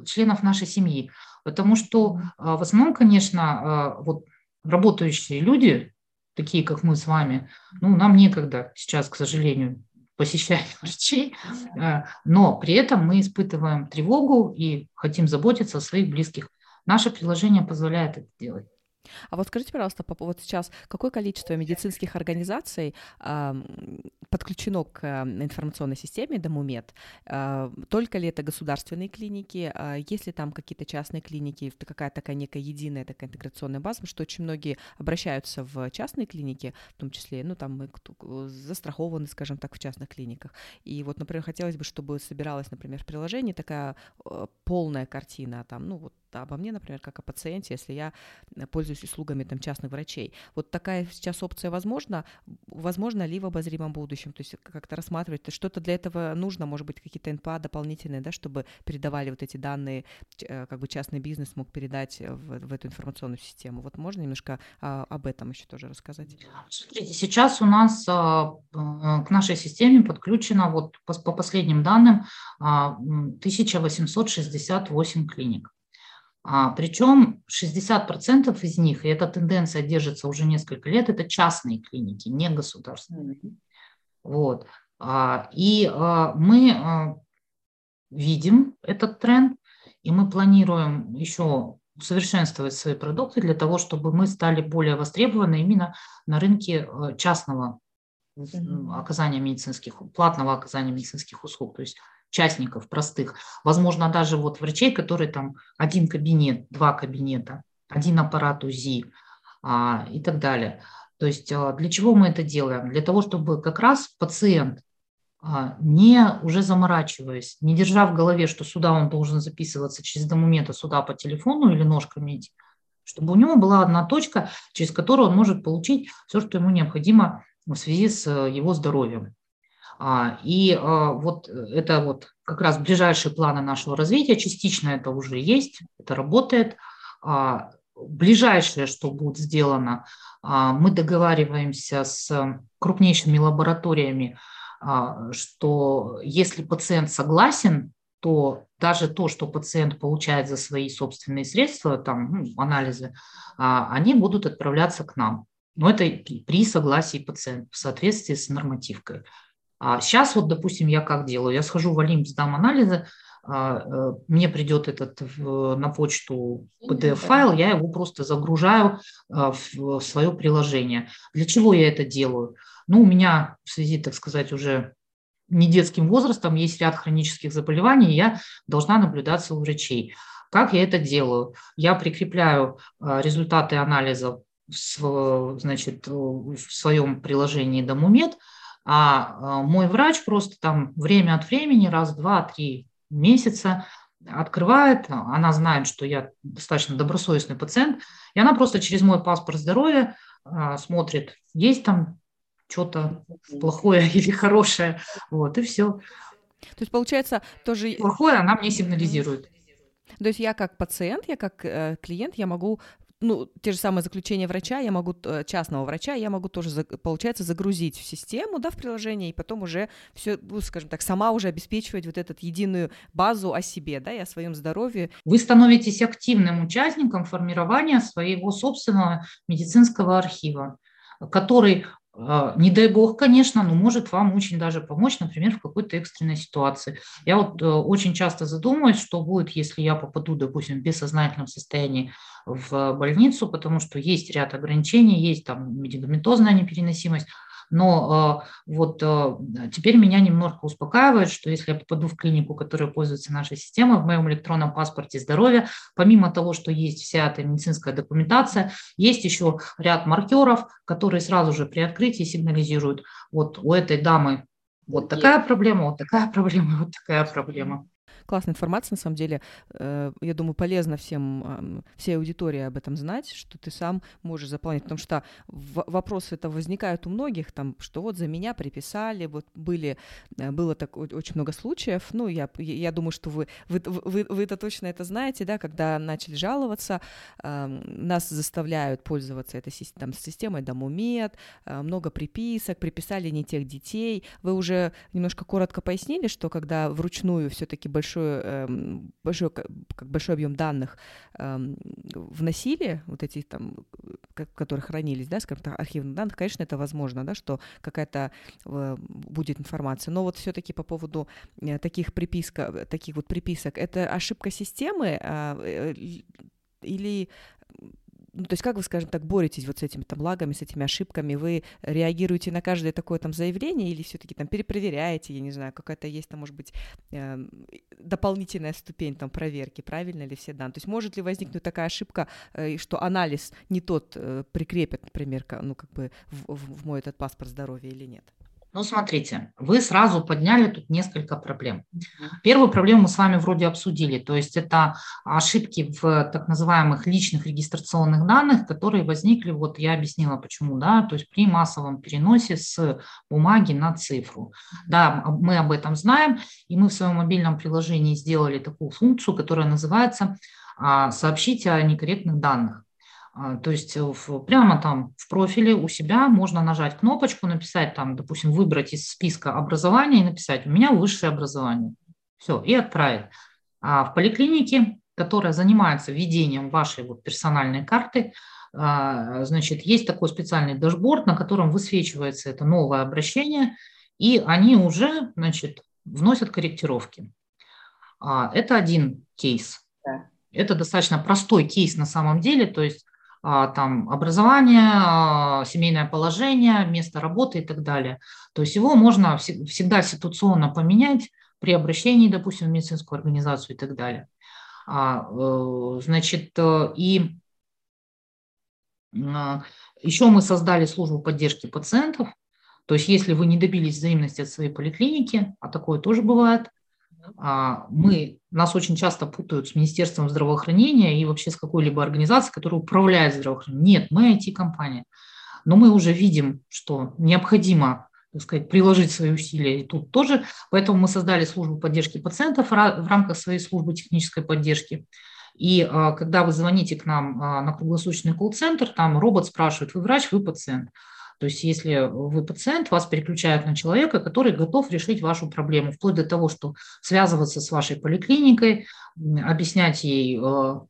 членов нашей семьи. Потому что а, в основном, конечно, а, вот работающие люди, такие как мы с вами, ну, нам некогда сейчас, к сожалению, [LAUGHS] посещать врачей, а, но при этом мы испытываем тревогу и хотим заботиться о своих близких. Наше приложение позволяет это делать. А вот скажите, пожалуйста, вот сейчас какое количество медицинских организаций э, подключено к информационной системе Домумед? Э, только ли это государственные клиники? Э, есть ли там какие-то частные клиники? Какая-то такая некая единая такая интеграционная база? Потому что очень многие обращаются в частные клиники, в том числе, ну, там застрахованы, скажем так, в частных клиниках. И вот, например, хотелось бы, чтобы собиралась, например, в приложении такая э, полная картина, там, ну, вот обо мне, например, как о пациенте, если я пользуюсь услугами там, частных врачей. Вот такая сейчас опция возможна, возможно ли в обозримом будущем, то есть как-то рассматривать, что-то для этого нужно, может быть, какие-то НПА дополнительные, да, чтобы передавали вот эти данные, э, как бы частный бизнес мог передать в, в эту информационную систему. Вот можно немножко а, об этом еще тоже рассказать? Смотрите, сейчас у нас а, к нашей системе подключено, вот по, по последним данным, а, 1868 клиник. А, причем 60% из них, и эта тенденция держится уже несколько лет, это частные клиники, не государственные. Вот. А, и а, мы а, видим этот тренд, и мы планируем еще усовершенствовать свои продукты для того, чтобы мы стали более востребованы именно на рынке частного оказания медицинских, платного оказания медицинских услуг. То есть частников простых. Возможно, даже вот врачей, которые там один кабинет, два кабинета, один аппарат УЗИ а, и так далее. То есть а, для чего мы это делаем? Для того, чтобы как раз пациент, а, не уже заморачиваясь, не держа в голове, что сюда он должен записываться через домумент, а сюда по телефону или ножками идти, чтобы у него была одна точка, через которую он может получить все, что ему необходимо в связи с э, его здоровьем. А, и а, вот это вот как раз ближайшие планы нашего развития, частично это уже есть, это работает. А, ближайшее, что будет сделано, мы договариваемся с крупнейшими лабораториями, что если пациент согласен, то даже то, что пациент получает за свои собственные средства, там, ну, анализы, они будут отправляться к нам. Но это при согласии пациента в соответствии с нормативкой. А сейчас вот, допустим, я как делаю? Я схожу в Олимп, сдам анализы, а, э, мне придет этот на почту PDF-файл, я его просто загружаю а, в свое приложение. Для чего я это делаю? Ну, у меня в связи, так сказать, уже не детским возрастом есть ряд хронических заболеваний, и я должна наблюдаться у врачей. Как я это делаю? Я прикрепляю а, результаты анализа в, значит, в своем приложении Домумед – а, а мой врач просто там время от времени, раз, два, три месяца открывает, она знает, что я достаточно добросовестный пациент, и она просто через мой паспорт здоровья а, смотрит, есть там что-то плохое [LAUGHS] или хорошее, вот, и все. То есть, получается, тоже... Плохое она мне сигнализирует. То есть я как пациент, я как э, клиент, я могу ну, те же самые заключения врача, я могу, э, частного врача, я могу тоже, получается, загрузить в систему, да, в приложение, и потом уже все, ну, скажем так, сама уже обеспечивать вот эту единую базу о себе, да, и о своем здоровье. Вы становитесь активным участником формирования своего собственного медицинского архива который не дай бог, конечно, но может вам очень даже помочь, например, в какой-то экстренной ситуации. Я вот э, очень часто задумываюсь, что будет, если я попаду, допустим, в бессознательном состоянии в больницу, потому что есть ряд ограничений, есть там медикаментозная непереносимость, но э, вот э, теперь меня немножко успокаивает, что если я попаду в клинику, которая пользуется нашей системой, в моем электронном паспорте здоровья, помимо того, что есть вся эта медицинская документация, есть еще ряд маркеров, которые сразу же при открытии сигнализируют, вот у этой дамы вот такая [LAUGHS] проблема, вот такая проблема, вот такая проблема классная информация, на самом деле. Э, я думаю, полезно всем, всей аудитории об этом знать, что ты сам можешь заполнять, потому что вопросы это возникают у многих, там, что вот за меня приписали, вот были, э, было так очень много случаев, ну, я, я думаю, что вы, вы, вы, вы это точно это знаете, да, когда начали жаловаться, нас заставляют пользоваться этой там, системой Домумед, э, много приписок, приписали не тех детей. Вы уже немножко коротко пояснили, что когда вручную все-таки большой большой, эм, большой, как большой объем данных эм, вносили, вот эти там, которые хранились, да, скажем так, архивных данных, конечно, это возможно, да, что какая-то э, будет информация. Но вот все-таки по поводу э, таких приписок, таких вот приписок, это ошибка системы а, э, или ну, то есть как вы, скажем так, боретесь вот с этими там лагами, с этими ошибками? Вы реагируете на каждое такое там заявление или все-таки там перепроверяете, я не знаю, какая-то есть там, может быть, э, дополнительная ступень там проверки, правильно ли все данные? То есть может ли возникнуть такая ошибка, э, что анализ не тот э, прикрепят, например, ну, как бы в, в мой этот паспорт здоровья или нет? Ну, смотрите, вы сразу подняли тут несколько проблем. Первую проблему мы с вами вроде обсудили, то есть это ошибки в так называемых личных регистрационных данных, которые возникли, вот я объяснила почему, да, то есть при массовом переносе с бумаги на цифру. Да, мы об этом знаем, и мы в своем мобильном приложении сделали такую функцию, которая называется а, «Сообщите о некорректных данных». А, то есть э, в, прямо там в профиле у себя можно нажать кнопочку, написать там, допустим, выбрать из списка образования и написать «У меня высшее образование». Все, и отправить. А в поликлинике, которая занимается ведением вашей вот персональной карты, а, значит, есть такой специальный дашборд, на котором высвечивается это новое обращение, и они уже, значит, вносят корректировки. А, это один кейс. Это достаточно простой кейс на самом деле, то есть там образование, а, семейное положение, место работы и так далее. То есть его можно всегда ситуационно поменять при обращении, допустим, в медицинскую организацию и так далее. А, э, значит, э, и а, еще мы создали службу поддержки пациентов. То есть, если вы не добились взаимности от своей поликлиники, а такое тоже бывает, а, мы, нас очень часто путают с Министерством здравоохранения и вообще с какой-либо организацией, которая управляет здравоохранением. Нет, мы IT-компания. Но мы уже видим, что необходимо так сказать, приложить свои усилия и тут тоже. Поэтому мы создали службу поддержки пациентов в рамках своей службы технической поддержки. И а, когда вы звоните к нам а, на круглосуточный колл-центр, там робот спрашивает, вы врач, вы пациент. То есть если вы пациент, вас переключают на человека, который готов решить вашу проблему, вплоть до того, что связываться с вашей поликлиникой, объяснять ей, а,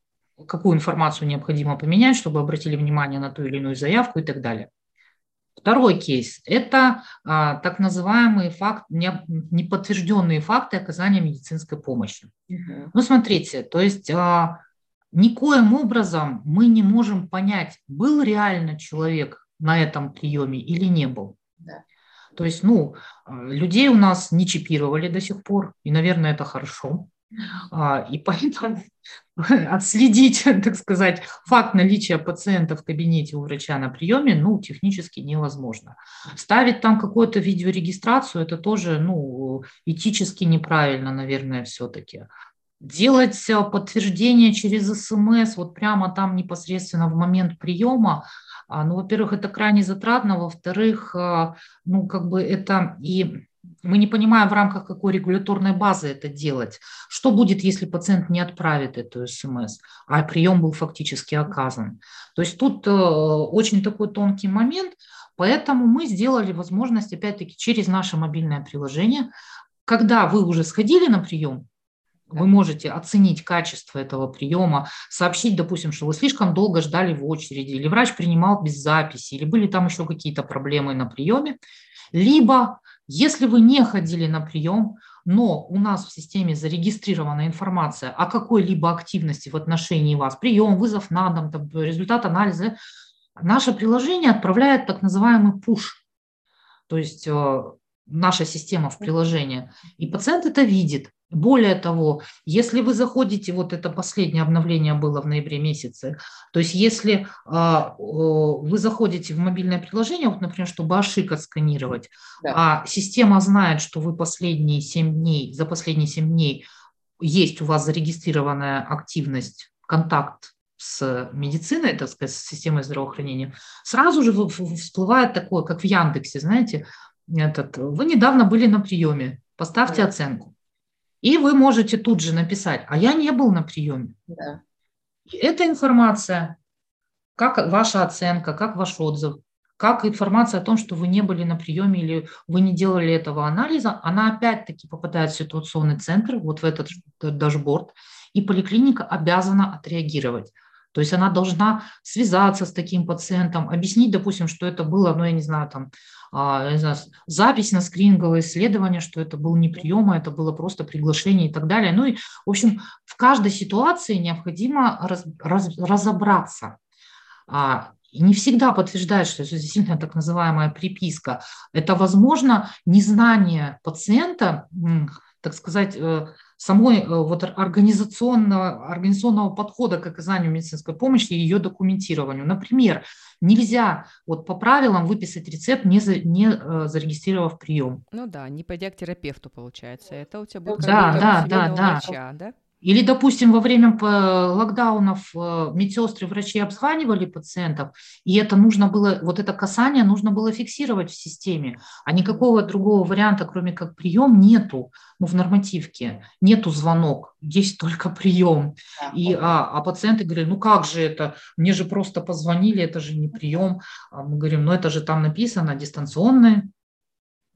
какую информацию необходимо поменять, чтобы обратили внимание на ту или иную заявку и так далее. Второй кейс – это а, так называемые факт, не, неподтвержденные факты оказания медицинской помощи. Угу. Ну, смотрите, то есть а, никоим образом мы не можем понять, был реально человек на этом приеме или не был. Да. То есть, ну, а, людей у нас не чипировали до сих пор, и, наверное, это хорошо. А, и поэтому [LAUGHS] отследить, [LAUGHS] так сказать, факт наличия пациента в кабинете у врача на приеме, ну, технически невозможно. Ставить там какую-то видеорегистрацию, это тоже, ну, этически неправильно, наверное, все-таки. Делать э, подтверждение через СМС, вот прямо там непосредственно в момент приема, ну, во-первых, это крайне затратно, во-вторых, э, ну, как бы это и мы не понимаем, в рамках какой регуляторной базы это делать. Что будет, если пациент не отправит эту смс, а прием был фактически оказан? То есть тут э, очень такой тонкий момент, поэтому мы сделали возможность, опять-таки, через наше мобильное приложение, когда вы уже сходили на прием, вы можете оценить качество этого приема, сообщить, допустим, что вы слишком долго ждали в очереди, или врач принимал без записи, или были там еще какие-то проблемы на приеме, либо если вы не ходили на прием, но у нас в системе зарегистрирована информация о какой-либо активности в отношении вас, прием, вызов на дом, там, результат анализа, наше приложение отправляет так называемый пуш, то есть э, наша система в приложение, и пациент это видит. Более того, если вы заходите, вот это последнее обновление было в ноябре месяце, то есть если а, вы заходите в мобильное приложение, вот, например, чтобы ошибка отсканировать, да. а система знает, что вы последние 7 дней, за последние 7 дней есть у вас зарегистрированная активность, контакт с медициной, так сказать, с системой здравоохранения, сразу же всплывает такое, как в Яндексе, знаете, этот, вы недавно были на приеме, поставьте да. оценку. И вы можете тут же написать, а я не был на приеме. Да. эта информация, как ваша оценка, как ваш отзыв, как информация о том, что вы не были на приеме или вы не делали этого анализа, она опять-таки попадает в ситуационный центр, вот в этот дашборд, и поликлиника обязана отреагировать. То есть она должна связаться с таким пациентом, объяснить, допустим, что это было, ну, я не знаю, там, знаю, запись на скрининговое исследование, что это был не прием, а это было просто приглашение и так далее. Ну и, в общем, в каждой ситуации необходимо раз, раз, разобраться. А, и не всегда подтверждает, что это действительно так называемая приписка. Это, возможно, незнание пациента, так сказать, э, самой э, вот организационного, организационного подхода к оказанию медицинской помощи и ее документированию. Например, нельзя вот по правилам выписать рецепт, не, за, не э, зарегистрировав прием. Ну да, не пойдя к терапевту, получается. Это у тебя будет да, да, да, да. врача, да? Или, допустим, во время локдаунов э, медсестры, врачи обзванивали пациентов, и это нужно было, вот это касание нужно было фиксировать в системе, а никакого другого варианта, кроме как прием, нету, ну, в нормативке, нету звонок, есть только прием. И, а, а пациенты говорят, ну как же это, мне же просто позвонили, это же не прием. А мы говорим, ну это же там написано, дистанционная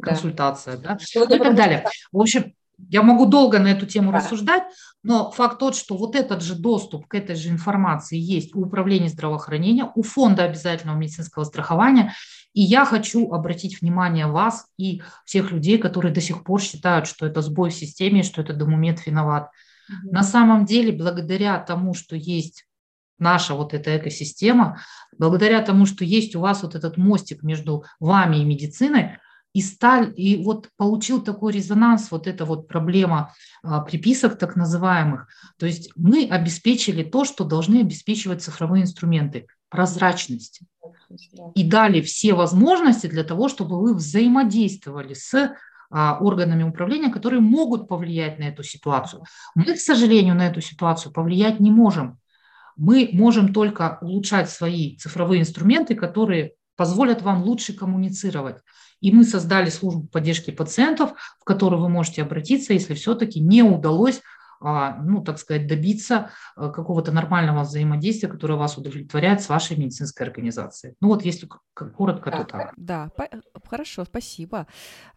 консультация, да, да? и так далее. В общем, я могу долго на эту тему да. рассуждать, но факт тот, что вот этот же доступ к этой же информации есть у управления здравоохранения, у фонда обязательного медицинского страхования. И я хочу обратить внимание вас и всех людей, которые до сих пор считают, что это сбой в системе, что это Домумед виноват. Угу. На самом деле, благодаря тому, что есть наша вот эта экосистема, благодаря тому, что есть у вас вот этот мостик между вами и медициной, и, сталь, и вот получил такой резонанс, вот эта вот проблема а, приписок так называемых. То есть мы обеспечили то, что должны обеспечивать цифровые инструменты – прозрачность. И дали все возможности для того, чтобы вы взаимодействовали с а, органами управления, которые могут повлиять на эту ситуацию. Мы, к сожалению, на эту ситуацию повлиять не можем. Мы можем только улучшать свои цифровые инструменты, которые позволят вам лучше коммуницировать. И мы создали службу поддержки пациентов, в которую вы можете обратиться, если все-таки не удалось а, ну, так сказать, добиться э, какого-то нормального взаимодействия, которое вас удовлетворяет с вашей медицинской организацией. Ну вот если коротко, да, то так. Да, хорошо, спасибо.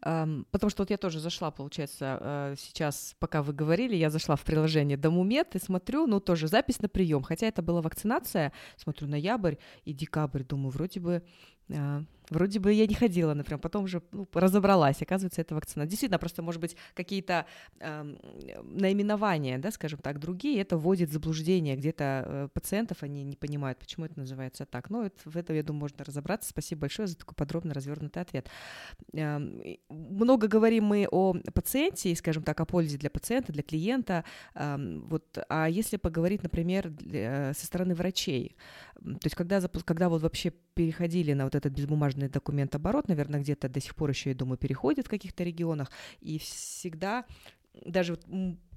Эм, потому что вот я тоже зашла, получается, э, сейчас, пока вы говорили, я зашла в приложение Домумед и смотрю, ну тоже запись на прием, хотя это была вакцинация, смотрю ноябрь и декабрь, думаю, вроде бы э, Вроде бы я не ходила, например, потом уже ну, разобралась, оказывается, это вакцина. Действительно, просто, может быть, какие-то э, наименования, да, скажем так, другие, это вводит в заблуждение где-то э, пациентов, они не понимают, почему это называется так. Но это, в этом, я думаю, можно разобраться. Спасибо большое за такой подробно развернутый ответ. Э, много говорим мы о пациенте, скажем так, о пользе для пациента, для клиента. Э, вот, а если поговорить, например, для, со стороны врачей, то есть когда, когда вот вообще переходили на вот этот безбумажный документ-оборот, наверное, где-то до сих пор еще, я думаю, переходит в каких-то регионах, и всегда даже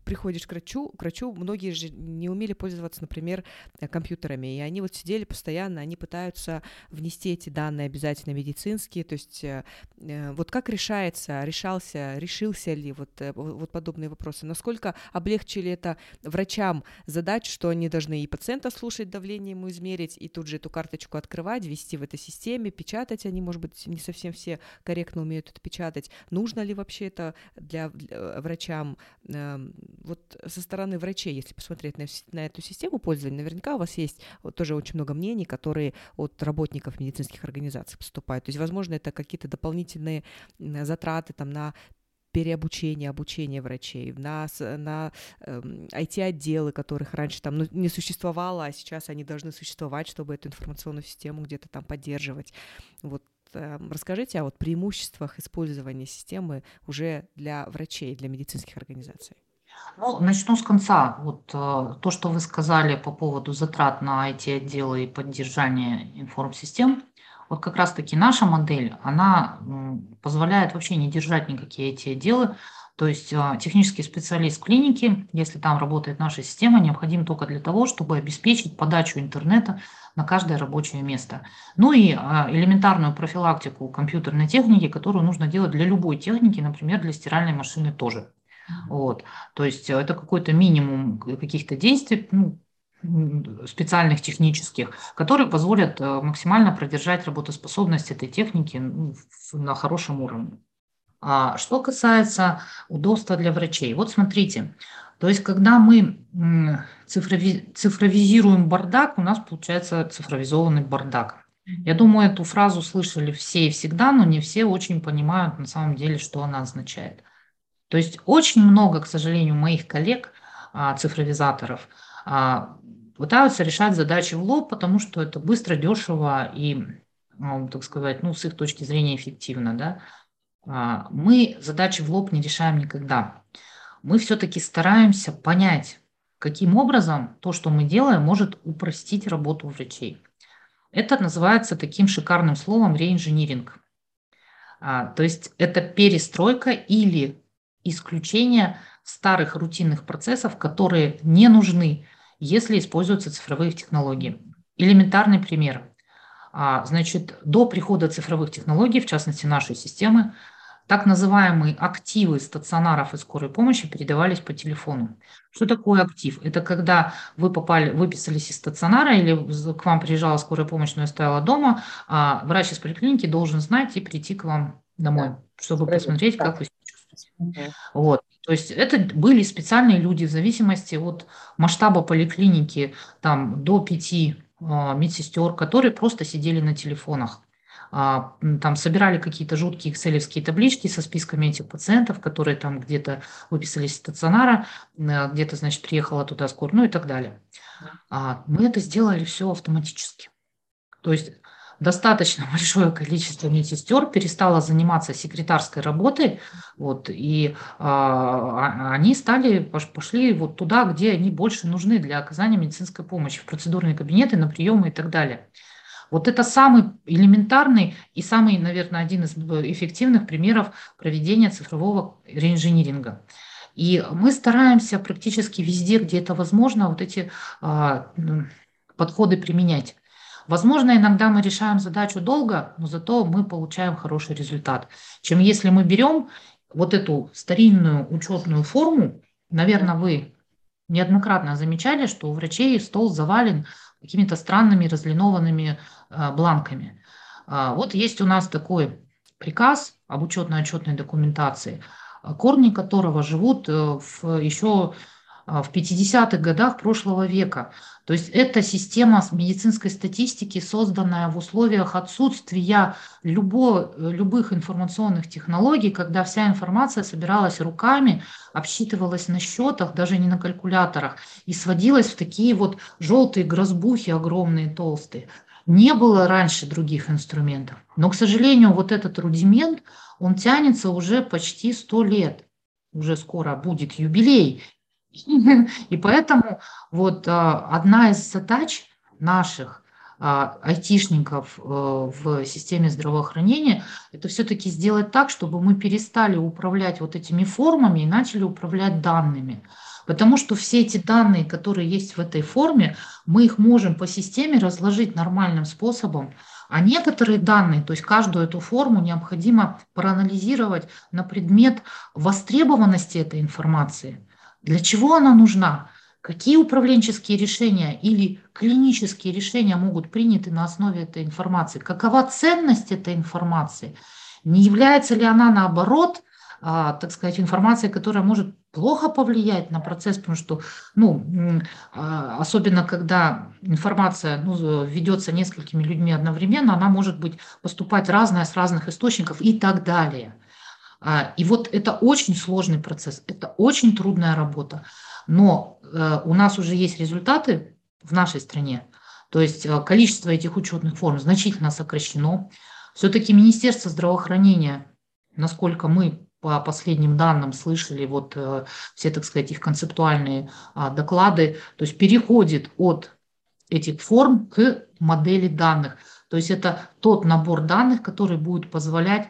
приходишь к врачу, к врачу, многие же не умели пользоваться, например, э, компьютерами, и они вот сидели постоянно, они пытаются внести эти данные обязательно медицинские, то есть э, э, вот как решается, решался, решился ли вот, вот подобные вопросы, насколько облегчили это врачам задачу, что они должны и пациента слушать, давление ему измерить, и тут же эту карточку открывать, ввести в этой системе, печатать, они, может быть, не совсем все корректно умеют это печатать, нужно ли вообще это для, для врачам, эм, вот со стороны врачей, если посмотреть на, на эту систему пользования, наверняка у вас есть вот, тоже очень много мнений, которые от работников медицинских организаций поступают. То есть, возможно, это какие-то дополнительные затраты там, на переобучение, обучение врачей, на, на э, эм, IT-отделы, которых раньше там ну, не существовало, а сейчас они должны существовать, чтобы эту информационную систему где-то там поддерживать. Вот э, расскажите о вот преимуществах использования системы уже для врачей, для медицинских организаций. Ну, начну с конца. Вот э, то, что вы сказали по поводу затрат на IT-отделы и поддержания информсистем, вот как раз-таки наша модель, она позволяет вообще не держать никакие эти отделы. То есть э, технический специалист клиники, если там работает наша система, необходим только для того, чтобы обеспечить подачу интернета на каждое рабочее место. Ну и э, элементарную профилактику компьютерной техники, которую нужно делать для любой техники, например, для стиральной машины тоже. Вот. То есть это какой-то минимум каких-то действий, ну, специальных технических, которые позволят э, максимально продержать работоспособность этой техники ну, на хорошем уровне. А что касается удобства для врачей, вот смотрите, то есть когда мы цифрови, цифровизируем бардак, у нас получается цифровизованный бардак. Я думаю, эту фразу слышали все и всегда, но не все очень понимают на самом деле, что она означает. То есть очень много, к сожалению, моих коллег, а, цифровизаторов, а, пытаются решать задачи в лоб, потому что это быстро, дешево и, ну, так сказать, ну, с их точки зрения эффективно. Да? А, мы задачи в лоб не решаем никогда. Мы все-таки стараемся понять, каким образом то, что мы делаем, может упростить работу врачей. Это называется таким шикарным словом реинжиниринг. То есть это перестройка или исключение старых рутинных процессов, которые не нужны, если используются цифровые технологии. Элементарный пример. А, значит, до прихода цифровых технологий, в частности нашей системы, так называемые активы стационаров и скорой помощи передавались по телефону. Что такое актив? Это когда вы попали, выписались из стационара или к вам приезжала скорая помощь, но я стояла дома, а врач из поликлиники должен знать и прийти к вам домой, чтобы посмотреть, как вы вот. То есть это были специальные люди в зависимости от масштаба поликлиники, там до пяти а, медсестер, которые просто сидели на телефонах. А, там собирали какие-то жуткие экселевские таблички со списками этих пациентов, которые там где-то выписались из стационара, э, где-то, значит, приехала туда скорая, ну и так далее. А, мы это сделали все автоматически. То есть достаточно [LAUGHS] большое количество медсестер перестало заниматься секретарской работой, вот, и а, они стали, пошли вот туда, где они больше нужны для оказания медицинской помощи, в процедурные кабинеты, на приемы и так далее. Вот это самый элементарный и самый, наверное, один из эффективных примеров проведения цифрового реинжиниринга. И мы стараемся практически везде, где это возможно, вот эти а, подходы применять. Возможно, иногда мы решаем задачу долго, но зато мы получаем хороший результат. Чем если мы берем вот эту старинную учетную форму, наверное, вы неоднократно замечали, что у врачей стол завален какими-то странными разлинованными э, бланками. Э, вот есть у нас такой приказ об учетно-отчетной документации, корни которого живут э, в, еще в 50-х годах прошлого века. То есть это система медицинской статистики, созданная в условиях отсутствия любо, любых информационных технологий, когда вся информация собиралась руками, обсчитывалась на счетах, даже не на калькуляторах, и сводилась в такие вот желтые грозбухи огромные, толстые. Не было раньше других инструментов. Но, к сожалению, вот этот рудимент, он тянется уже почти сто лет. Уже скоро будет юбилей. И поэтому вот а, одна из задач наших а, айтишников э, в системе здравоохранения, это все-таки сделать так, чтобы мы перестали управлять вот этими формами и начали управлять данными. Потому что все эти данные, которые есть в этой форме, мы их можем по системе разложить нормальным способом, а некоторые данные, то есть каждую эту форму необходимо проанализировать на предмет востребованности этой информации. Для чего она нужна? Какие управленческие решения или клинические решения могут приняты на основе этой информации? Какова ценность этой информации? Не является ли она наоборот, а, так сказать, информацией, которая может плохо повлиять на процесс, потому что, ну, а, особенно когда информация ну, ведется несколькими людьми одновременно, она может быть поступать разная с разных источников и так далее. А, и вот это очень сложный процесс, это очень трудная работа. Но э, у нас уже есть результаты в нашей стране. То есть э, количество этих учетных форм значительно сокращено. Все-таки Министерство здравоохранения, насколько мы по последним данным слышали, вот э, все, так сказать, их концептуальные а, доклады, то есть переходит от этих форм к модели данных. То есть это тот набор данных, который будет позволять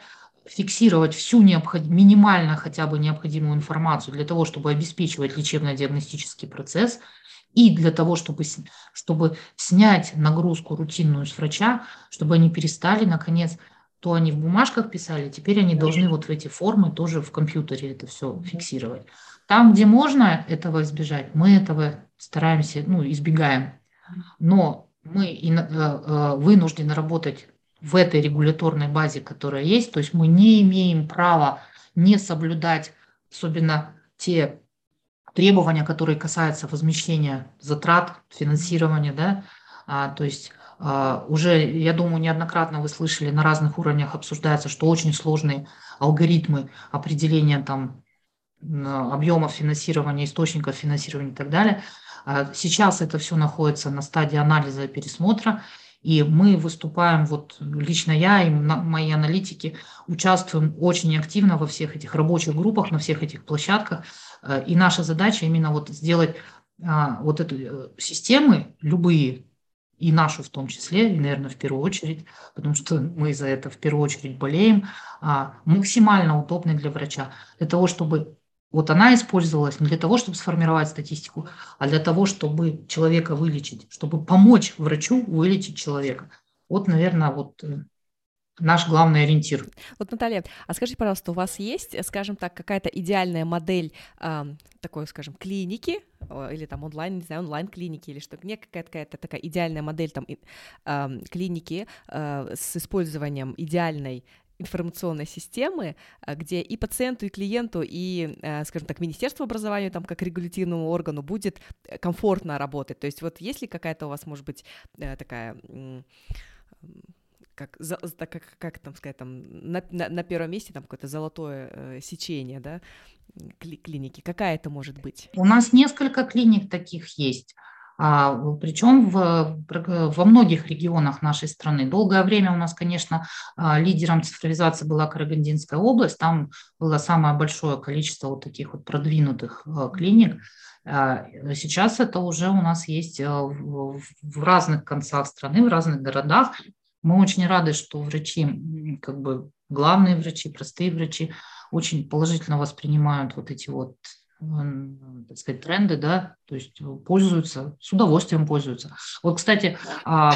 фиксировать всю необход... минимально хотя бы необходимую информацию для того, чтобы обеспечивать лечебно-диагностический процесс и для того, чтобы, чтобы снять нагрузку рутинную с врача, чтобы они перестали, наконец, то они в бумажках писали, теперь они должны вот в эти формы тоже в компьютере это все фиксировать. Там, где можно этого избежать, мы этого стараемся, ну, избегаем. Но мы э, э, вынуждены работать в этой регуляторной базе, которая есть. То есть мы не имеем права не соблюдать, особенно те требования, которые касаются возмещения затрат, финансирования, да, а, то есть а, уже, я думаю, неоднократно вы слышали, на разных уровнях обсуждается, что очень сложные алгоритмы определения там объемов финансирования, источников финансирования и так далее. А сейчас это все находится на стадии анализа и пересмотра, и мы выступаем, вот лично я и мои аналитики участвуем очень активно во всех этих рабочих группах, на всех этих площадках. Э, и наша задача именно вот сделать а, вот эту э, системы, любые, и нашу в том числе, и, наверное, в первую очередь, потому что мы за это в первую очередь болеем, а, максимально удобной для врача, для того, чтобы вот она использовалась не для того, чтобы сформировать статистику, а для того, чтобы человека вылечить, чтобы помочь врачу вылечить человека. Вот, наверное, вот э, наш главный ориентир. Вот, Наталья, а скажите, пожалуйста, у вас есть, скажем так, какая-то идеальная модель э, такой, скажем, клиники или там онлайн, не знаю, онлайн-клиники или что, не какая-то, какая-то такая идеальная модель там э, клиники э, с использованием идеальной информационной системы, а, где и пациенту, и клиенту, и, а, скажем так, Министерству образования, там, как регулятивному органу, будет э, комфортно работать. То есть вот есть ли какая-то у вас, может быть, э, такая как, как, как там сказать, там, на, на, на первом месте там какое-то золотое э, сечение, да, кли, клиники. Какая это может быть? У нас несколько клиник таких есть. А, причем в, во многих регионах нашей страны. Долгое время у нас, конечно, а, лидером цифровизации была Карагандинская область. Там было самое большое количество вот таких вот продвинутых а, клиник. Сейчас это уже у нас есть в разных концах страны, в разных городах. Мы очень рады, что врачи, как бы главные врачи, простые врачи, очень положительно воспринимают вот эти вот так сказать, тренды, да, то есть пользуются, с удовольствием пользуются. Вот, кстати... А...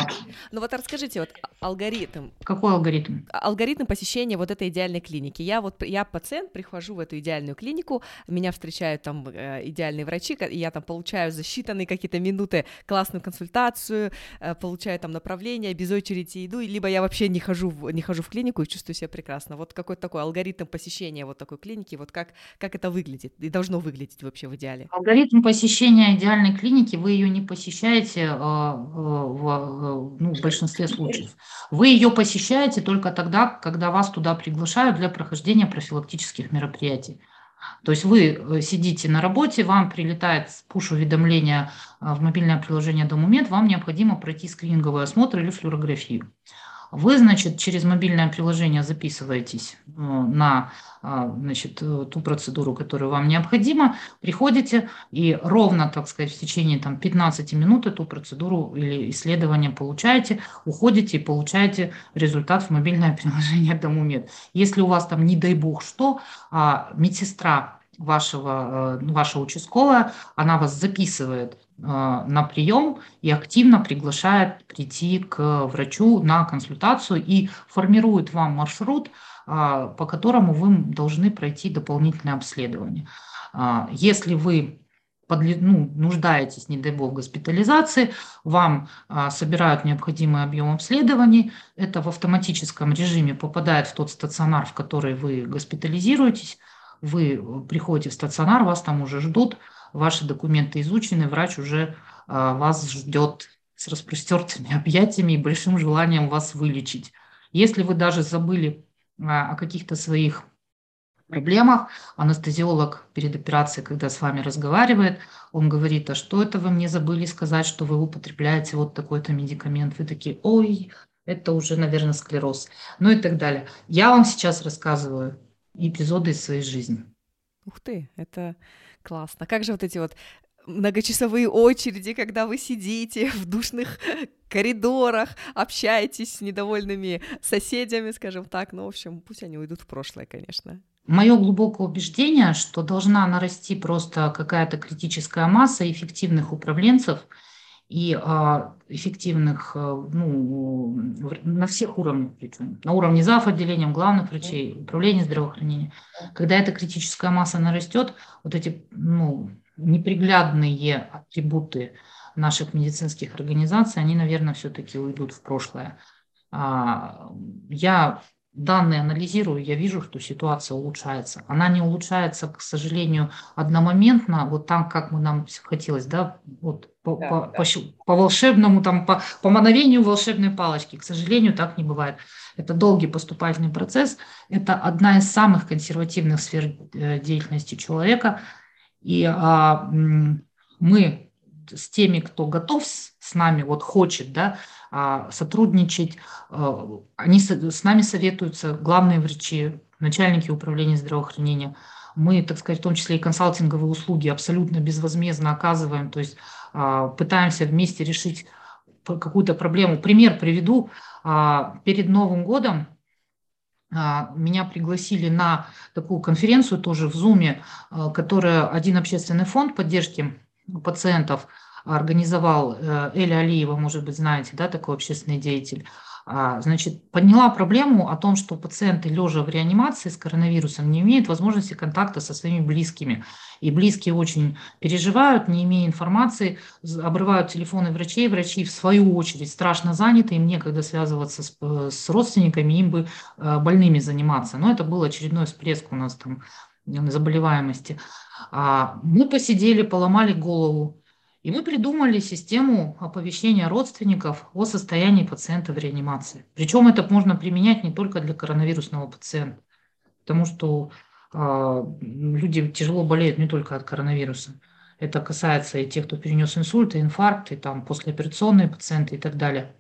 Ну вот расскажите, вот алгоритм. Какой алгоритм? А, алгоритм посещения вот этой идеальной клиники. Я вот, я пациент, прихожу в эту идеальную клинику, меня встречают там э, идеальные врачи, и я там получаю за считанные какие-то минуты классную консультацию, э, получаю там направление, без очереди иду, либо я вообще не хожу, в, не хожу в клинику и чувствую себя прекрасно. Вот какой-то такой алгоритм посещения вот такой клиники, вот как, как это выглядит и должно выглядеть выглядеть вообще в идеале? Алгоритм посещения идеальной клиники, вы ее не посещаете э, э, в, э, ну, в большинстве случаев. Вы ее посещаете только тогда, когда вас туда приглашают для прохождения профилактических мероприятий. То есть вы сидите на работе, вам прилетает пуш-уведомление в мобильное приложение Домумед, вам необходимо пройти скрининговый осмотр или флюорографию. Вы, значит, через мобильное приложение записываетесь э, на а, значит, э, ту процедуру, которая вам необходима, приходите и ровно, так сказать, в течение там, 15 минут эту процедуру или исследование получаете, уходите и получаете результат в мобильное [LAUGHS] приложение Домумед. Если у вас там, не дай бог что, а медсестра вашего, э, ваша участковая, она вас записывает а, на прием и активно приглашает прийти к врачу на консультацию и формирует вам маршрут, а, по которому вы должны пройти дополнительное обследование. Если вы ну, нуждаетесь, не дай бог, в госпитализации, вам собирают необходимый объем обследований, это в автоматическом режиме попадает в тот стационар, в который вы госпитализируетесь, вы приходите в стационар, вас там уже ждут, ваши документы изучены, врач уже а, вас ждет с распростертыми [LAUGHS] объятиями и большим желанием вас вылечить. Если вы даже забыли а, о каких-то своих проблемах, анестезиолог перед операцией, когда с вами разговаривает, он говорит, а что это вы мне забыли сказать, что вы употребляете вот такой-то медикамент? Вы такие, ой, это уже, наверное, склероз, ну и так далее. Я вам сейчас рассказываю эпизоды из своей жизни. Ух ты, это Классно. Как же вот эти вот многочасовые очереди, когда вы сидите [LAUGHS] в душных коридорах, общаетесь с недовольными соседями, скажем так. Ну, в общем, пусть они уйдут в прошлое, конечно. Мое глубокое убеждение, что должна нарасти просто какая-то критическая масса эффективных управленцев и а, эффективных а, ну, на всех уровнях, причем на уровне зав. отделением, главных врачей, управления здравоохранения. Когда эта критическая масса нарастет, вот эти ну, неприглядные атрибуты наших медицинских организаций, они, наверное, все-таки уйдут в прошлое. А, я данные анализирую, я вижу, что ситуация улучшается. Она не улучшается, к сожалению, одномоментно, вот так, как мы нам хотелось, да, вот по, да, по, да. По, по волшебному, там, по, по мановению волшебной палочки. К сожалению, так не бывает. Это долгий поступательный процесс, это одна из самых консервативных сфер э, деятельности человека. И а, мы с теми, кто готов с, нами, вот хочет, да, а, сотрудничать. А, они с нами советуются главные врачи, начальники управления здравоохранения. Мы, так сказать, в том числе и консалтинговые услуги абсолютно безвозмездно оказываем, то есть а, пытаемся вместе решить какую-то проблему. Пример приведу. Перед Новым годом меня пригласили на такую конференцию тоже в Зуме, которая один общественный фонд поддержки пациентов – организовал э, Эля Алиева, может быть, знаете, да, такой общественный деятель, а, значит, подняла проблему о том, что пациенты, лежа в реанимации с коронавирусом, не имеют возможности контакта со своими близкими. И близкие очень переживают, не имея информации, обрывают телефоны врачей. Врачи, в свою очередь, страшно заняты, им некогда связываться с, э, с родственниками, им бы э, больными заниматься. Но это был очередной всплеск у нас там заболеваемости. А мы посидели, поломали голову и мы придумали систему оповещения родственников о состоянии пациента в реанимации. Причем это можно применять не только для коронавирусного пациента, потому что э, люди тяжело болеют не только от коронавируса. Это касается и тех, кто перенес инсульт, и инфаркт, и там послеоперационные пациенты и так далее.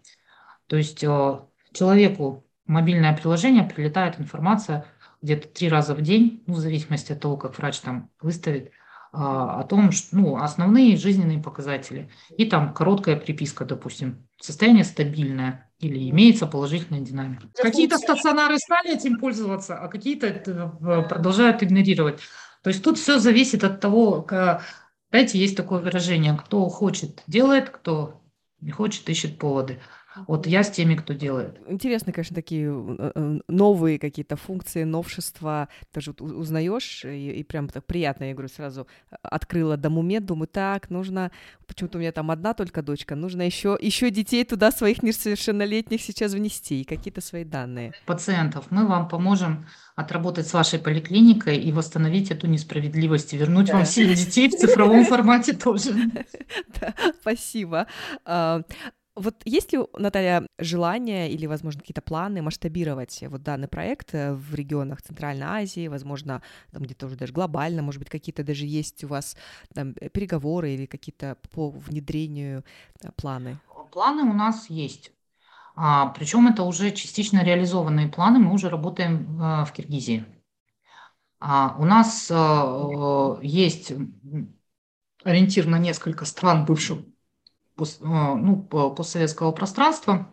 То есть э, человеку в мобильное приложение прилетает информация где-то три раза в день, ну, в зависимости от того, как врач там выставит, а, о том, что, ну, основные жизненные показатели. И там короткая приписка, допустим, состояние стабильное или имеется положительная динамика. Какие-то стационары стали этим пользоваться, а какие-то э, продолжают игнорировать. То есть тут все зависит от того, знаете, есть такое выражение, кто хочет, делает, кто не хочет, ищет поводы. Вот я с теми, кто делает. Интересно, конечно, такие э, э, новые какие-то функции, новшества. Тоже узнаешь, и, и прям так приятно. Я говорю, сразу э, открыла домумет, думаю, так, нужно... Почему-то у меня там одна только дочка, нужно еще, еще детей туда своих несовершеннолетних сейчас внести и какие-то свои данные. Пациентов. Мы вам поможем отработать с вашей поликлиникой и восстановить эту несправедливость, и вернуть да. вам всех детей в цифровом формате тоже. [LAUGHS] Спасибо. Вот есть ли, Наталья, желание или, возможно, какие-то планы масштабировать вот данный проект э, в регионах Центральной Азии, возможно, там где-то уже даже глобально, может быть, какие-то даже есть у вас там, э, переговоры или какие-то по внедрению э, планы? Планы у нас есть. А, причем это уже частично реализованные планы, мы уже работаем а, в Киргизии. А, у нас а, есть ориентир на несколько стран бывших а, ну, постсоветского пространства.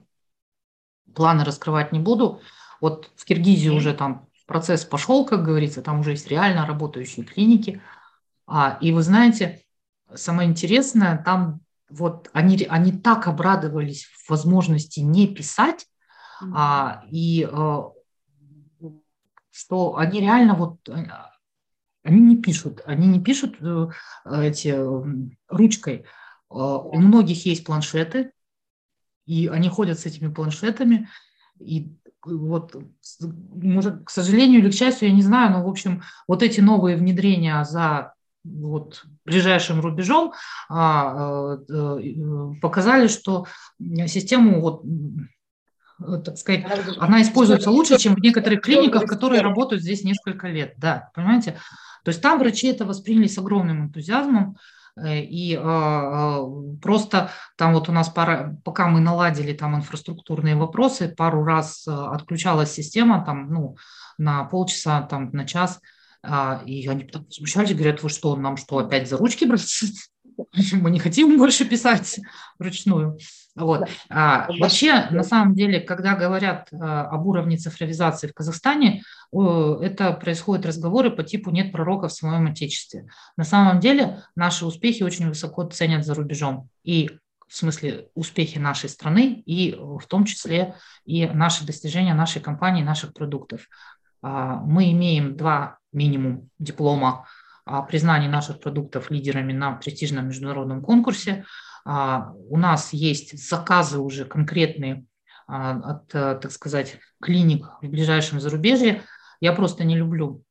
Планы раскрывать не буду. Вот в Киргизии уже там процесс пошел, как говорится, там уже есть реально работающие клиники. А, и вы знаете, самое интересное, там вот они, они так обрадовались в возможности не писать, mm-hmm. а, и а, что они реально вот они не пишут, они не пишут э, эти ручкой, у многих есть планшеты, и они ходят с этими планшетами, и вот, может, к сожалению или к счастью, я не знаю, но, в общем, вот эти новые внедрения за вот, ближайшим рубежом а, а, показали, что систему вот, так сказать, она используется лучше, чем в некоторых клиниках, которые работают здесь несколько лет. Да, понимаете? То есть там врачи это восприняли с огромным энтузиазмом. Э, и а, а, просто там вот у нас пара, пока мы наладили там инфраструктурные вопросы, пару раз э, отключалась система там, ну, на полчаса, там, на час, а, и они так возмущались, говорят, вы что, нам что, опять за ручки брать? [LAUGHS] Мы не хотим больше писать вручную. Вот. А, вообще, на самом деле, когда говорят а, об уровне цифровизации в Казахстане, это происходят разговоры по типу «нет пророка в своем отечестве». На самом деле наши успехи очень высоко ценят за рубежом. И в смысле успехи нашей страны, и в том числе и наши достижения нашей компании, наших продуктов. А, мы имеем два минимум диплома о признании наших продуктов лидерами на престижном международном конкурсе – а, у нас есть заказы уже конкретные а, от, э, так сказать, клиник в ближайшем зарубежье. Я просто не люблю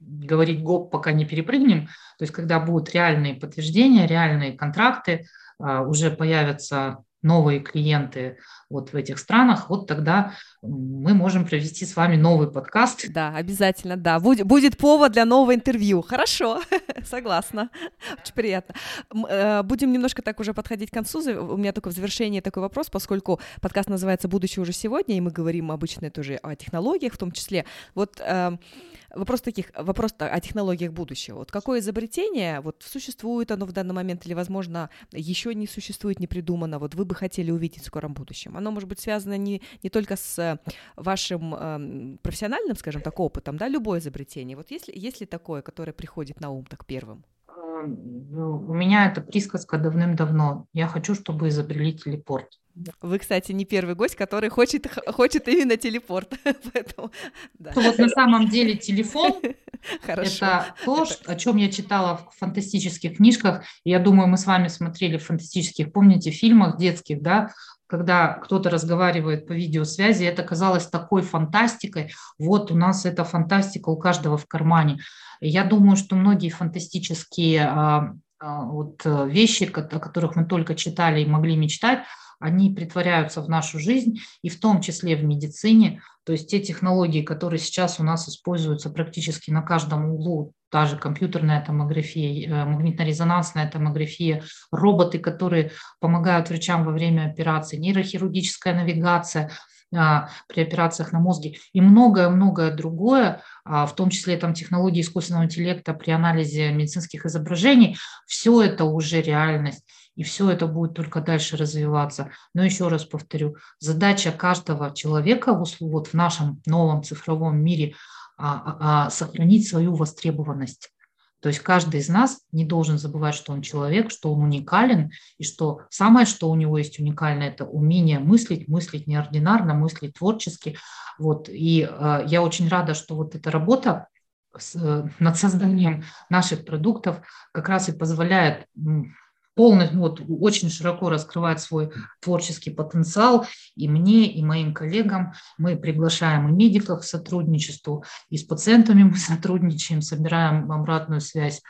говорить гоп, пока не перепрыгнем. То есть, когда будут реальные подтверждения, реальные контракты, а, уже появятся новые клиенты вот в этих странах, вот тогда мы можем провести с вами новый подкаст. Да, обязательно, да. Будет, будет повод для нового интервью. Хорошо, [LAUGHS] согласна. Очень приятно. Э, будем немножко так уже подходить к концу. У меня только в завершении такой вопрос, поскольку подкаст называется «Будущее уже сегодня», и мы говорим обычно тоже о технологиях в том числе. Вот эм, Вопрос таких, вопрос о технологиях будущего. Вот какое изобретение, вот существует оно в данный момент или, возможно, еще не существует, не придумано, вот вы бы хотели увидеть в скором будущем? Оно может быть связано не, не только с вашим э, профессиональным, скажем так, опытом, да, любое изобретение. Вот есть есть ли такое, которое приходит на ум так первым? Ну, у меня это присказка давным-давно. Я хочу, чтобы изобрели телепорт. Вы, кстати, не первый гость, который хочет, хочет именно телепорт. [LAUGHS] Поэтому, да. Вот на самом деле телефон [LAUGHS] это то, о чем я читала в фантастических книжках. Я думаю, мы с вами смотрели в фантастических, помните, фильмах детских, да, когда кто-то разговаривает по видеосвязи, это казалось такой фантастикой. Вот у нас эта фантастика у каждого в кармане. Я думаю, что многие фантастические а, а, вот э, вещи, о которых мы только читали и могли мечтать, они притворяются в нашу жизнь, и в том числе в медицине. То есть те технологии, которые сейчас у нас используются практически на каждом углу та же компьютерная томография, э, магнитно-резонансная томография, роботы, которые помогают врачам во время операции, нейрохирургическая навигация а, при операциях на мозге и многое-многое другое, а, в том числе там технологии искусственного интеллекта при анализе медицинских изображений, все это уже реальность. И все это будет только дальше развиваться. Но еще раз повторю, задача каждого человека вот в нашем новом цифровом мире а, сохранить свою востребованность. То есть каждый из нас не должен забывать, что он человек, что он уникален, и что самое, что у него есть уникальное, это умение мыслить, мыслить неординарно, мыслить творчески. Вот. И э, я очень рада, что вот эта работа с, э, над созданием наших продуктов как раз и позволяет полностью, ну, вот, очень широко раскрывать свой творческий потенциал. И мне, и моим коллегам мы приглашаем и медиков к сотрудничеству, и с пациентами мы [LAUGHS] сотрудничаем, собираем обратную связь.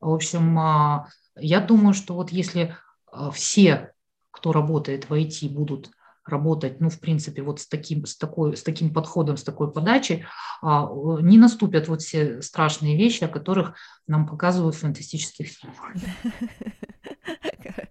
В общем, а, я думаю, что вот если а, все, кто работает в IT, будут работать, ну, в принципе, вот с таким, с такой, с таким подходом, с такой подачей, а, не наступят вот все страшные вещи, о которых нам показывают в фантастических фильмах. [LAUGHS]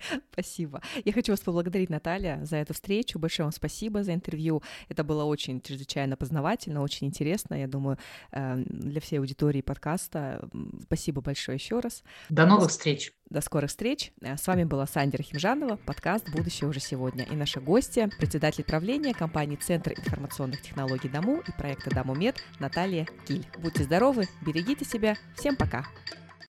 [LAUGHS] Спасибо. Я хочу вас поблагодарить, Наталья, за эту встречу. Большое вам спасибо за интервью. Это было очень чрезвычайно познавательно, очень интересно. Я думаю, эм, для всей аудитории подкаста. Спасибо большое еще раз. До новых встреч. До скорых встреч. Э, с вами была Сандера Химжанова, подкаст «Будущее уже сегодня». И наша гостья, председатель правления компании Центр информационных технологий ДОМУ и проекта ДОМУ Мед Наталья Киль. Будьте здоровы, берегите себя. Всем пока.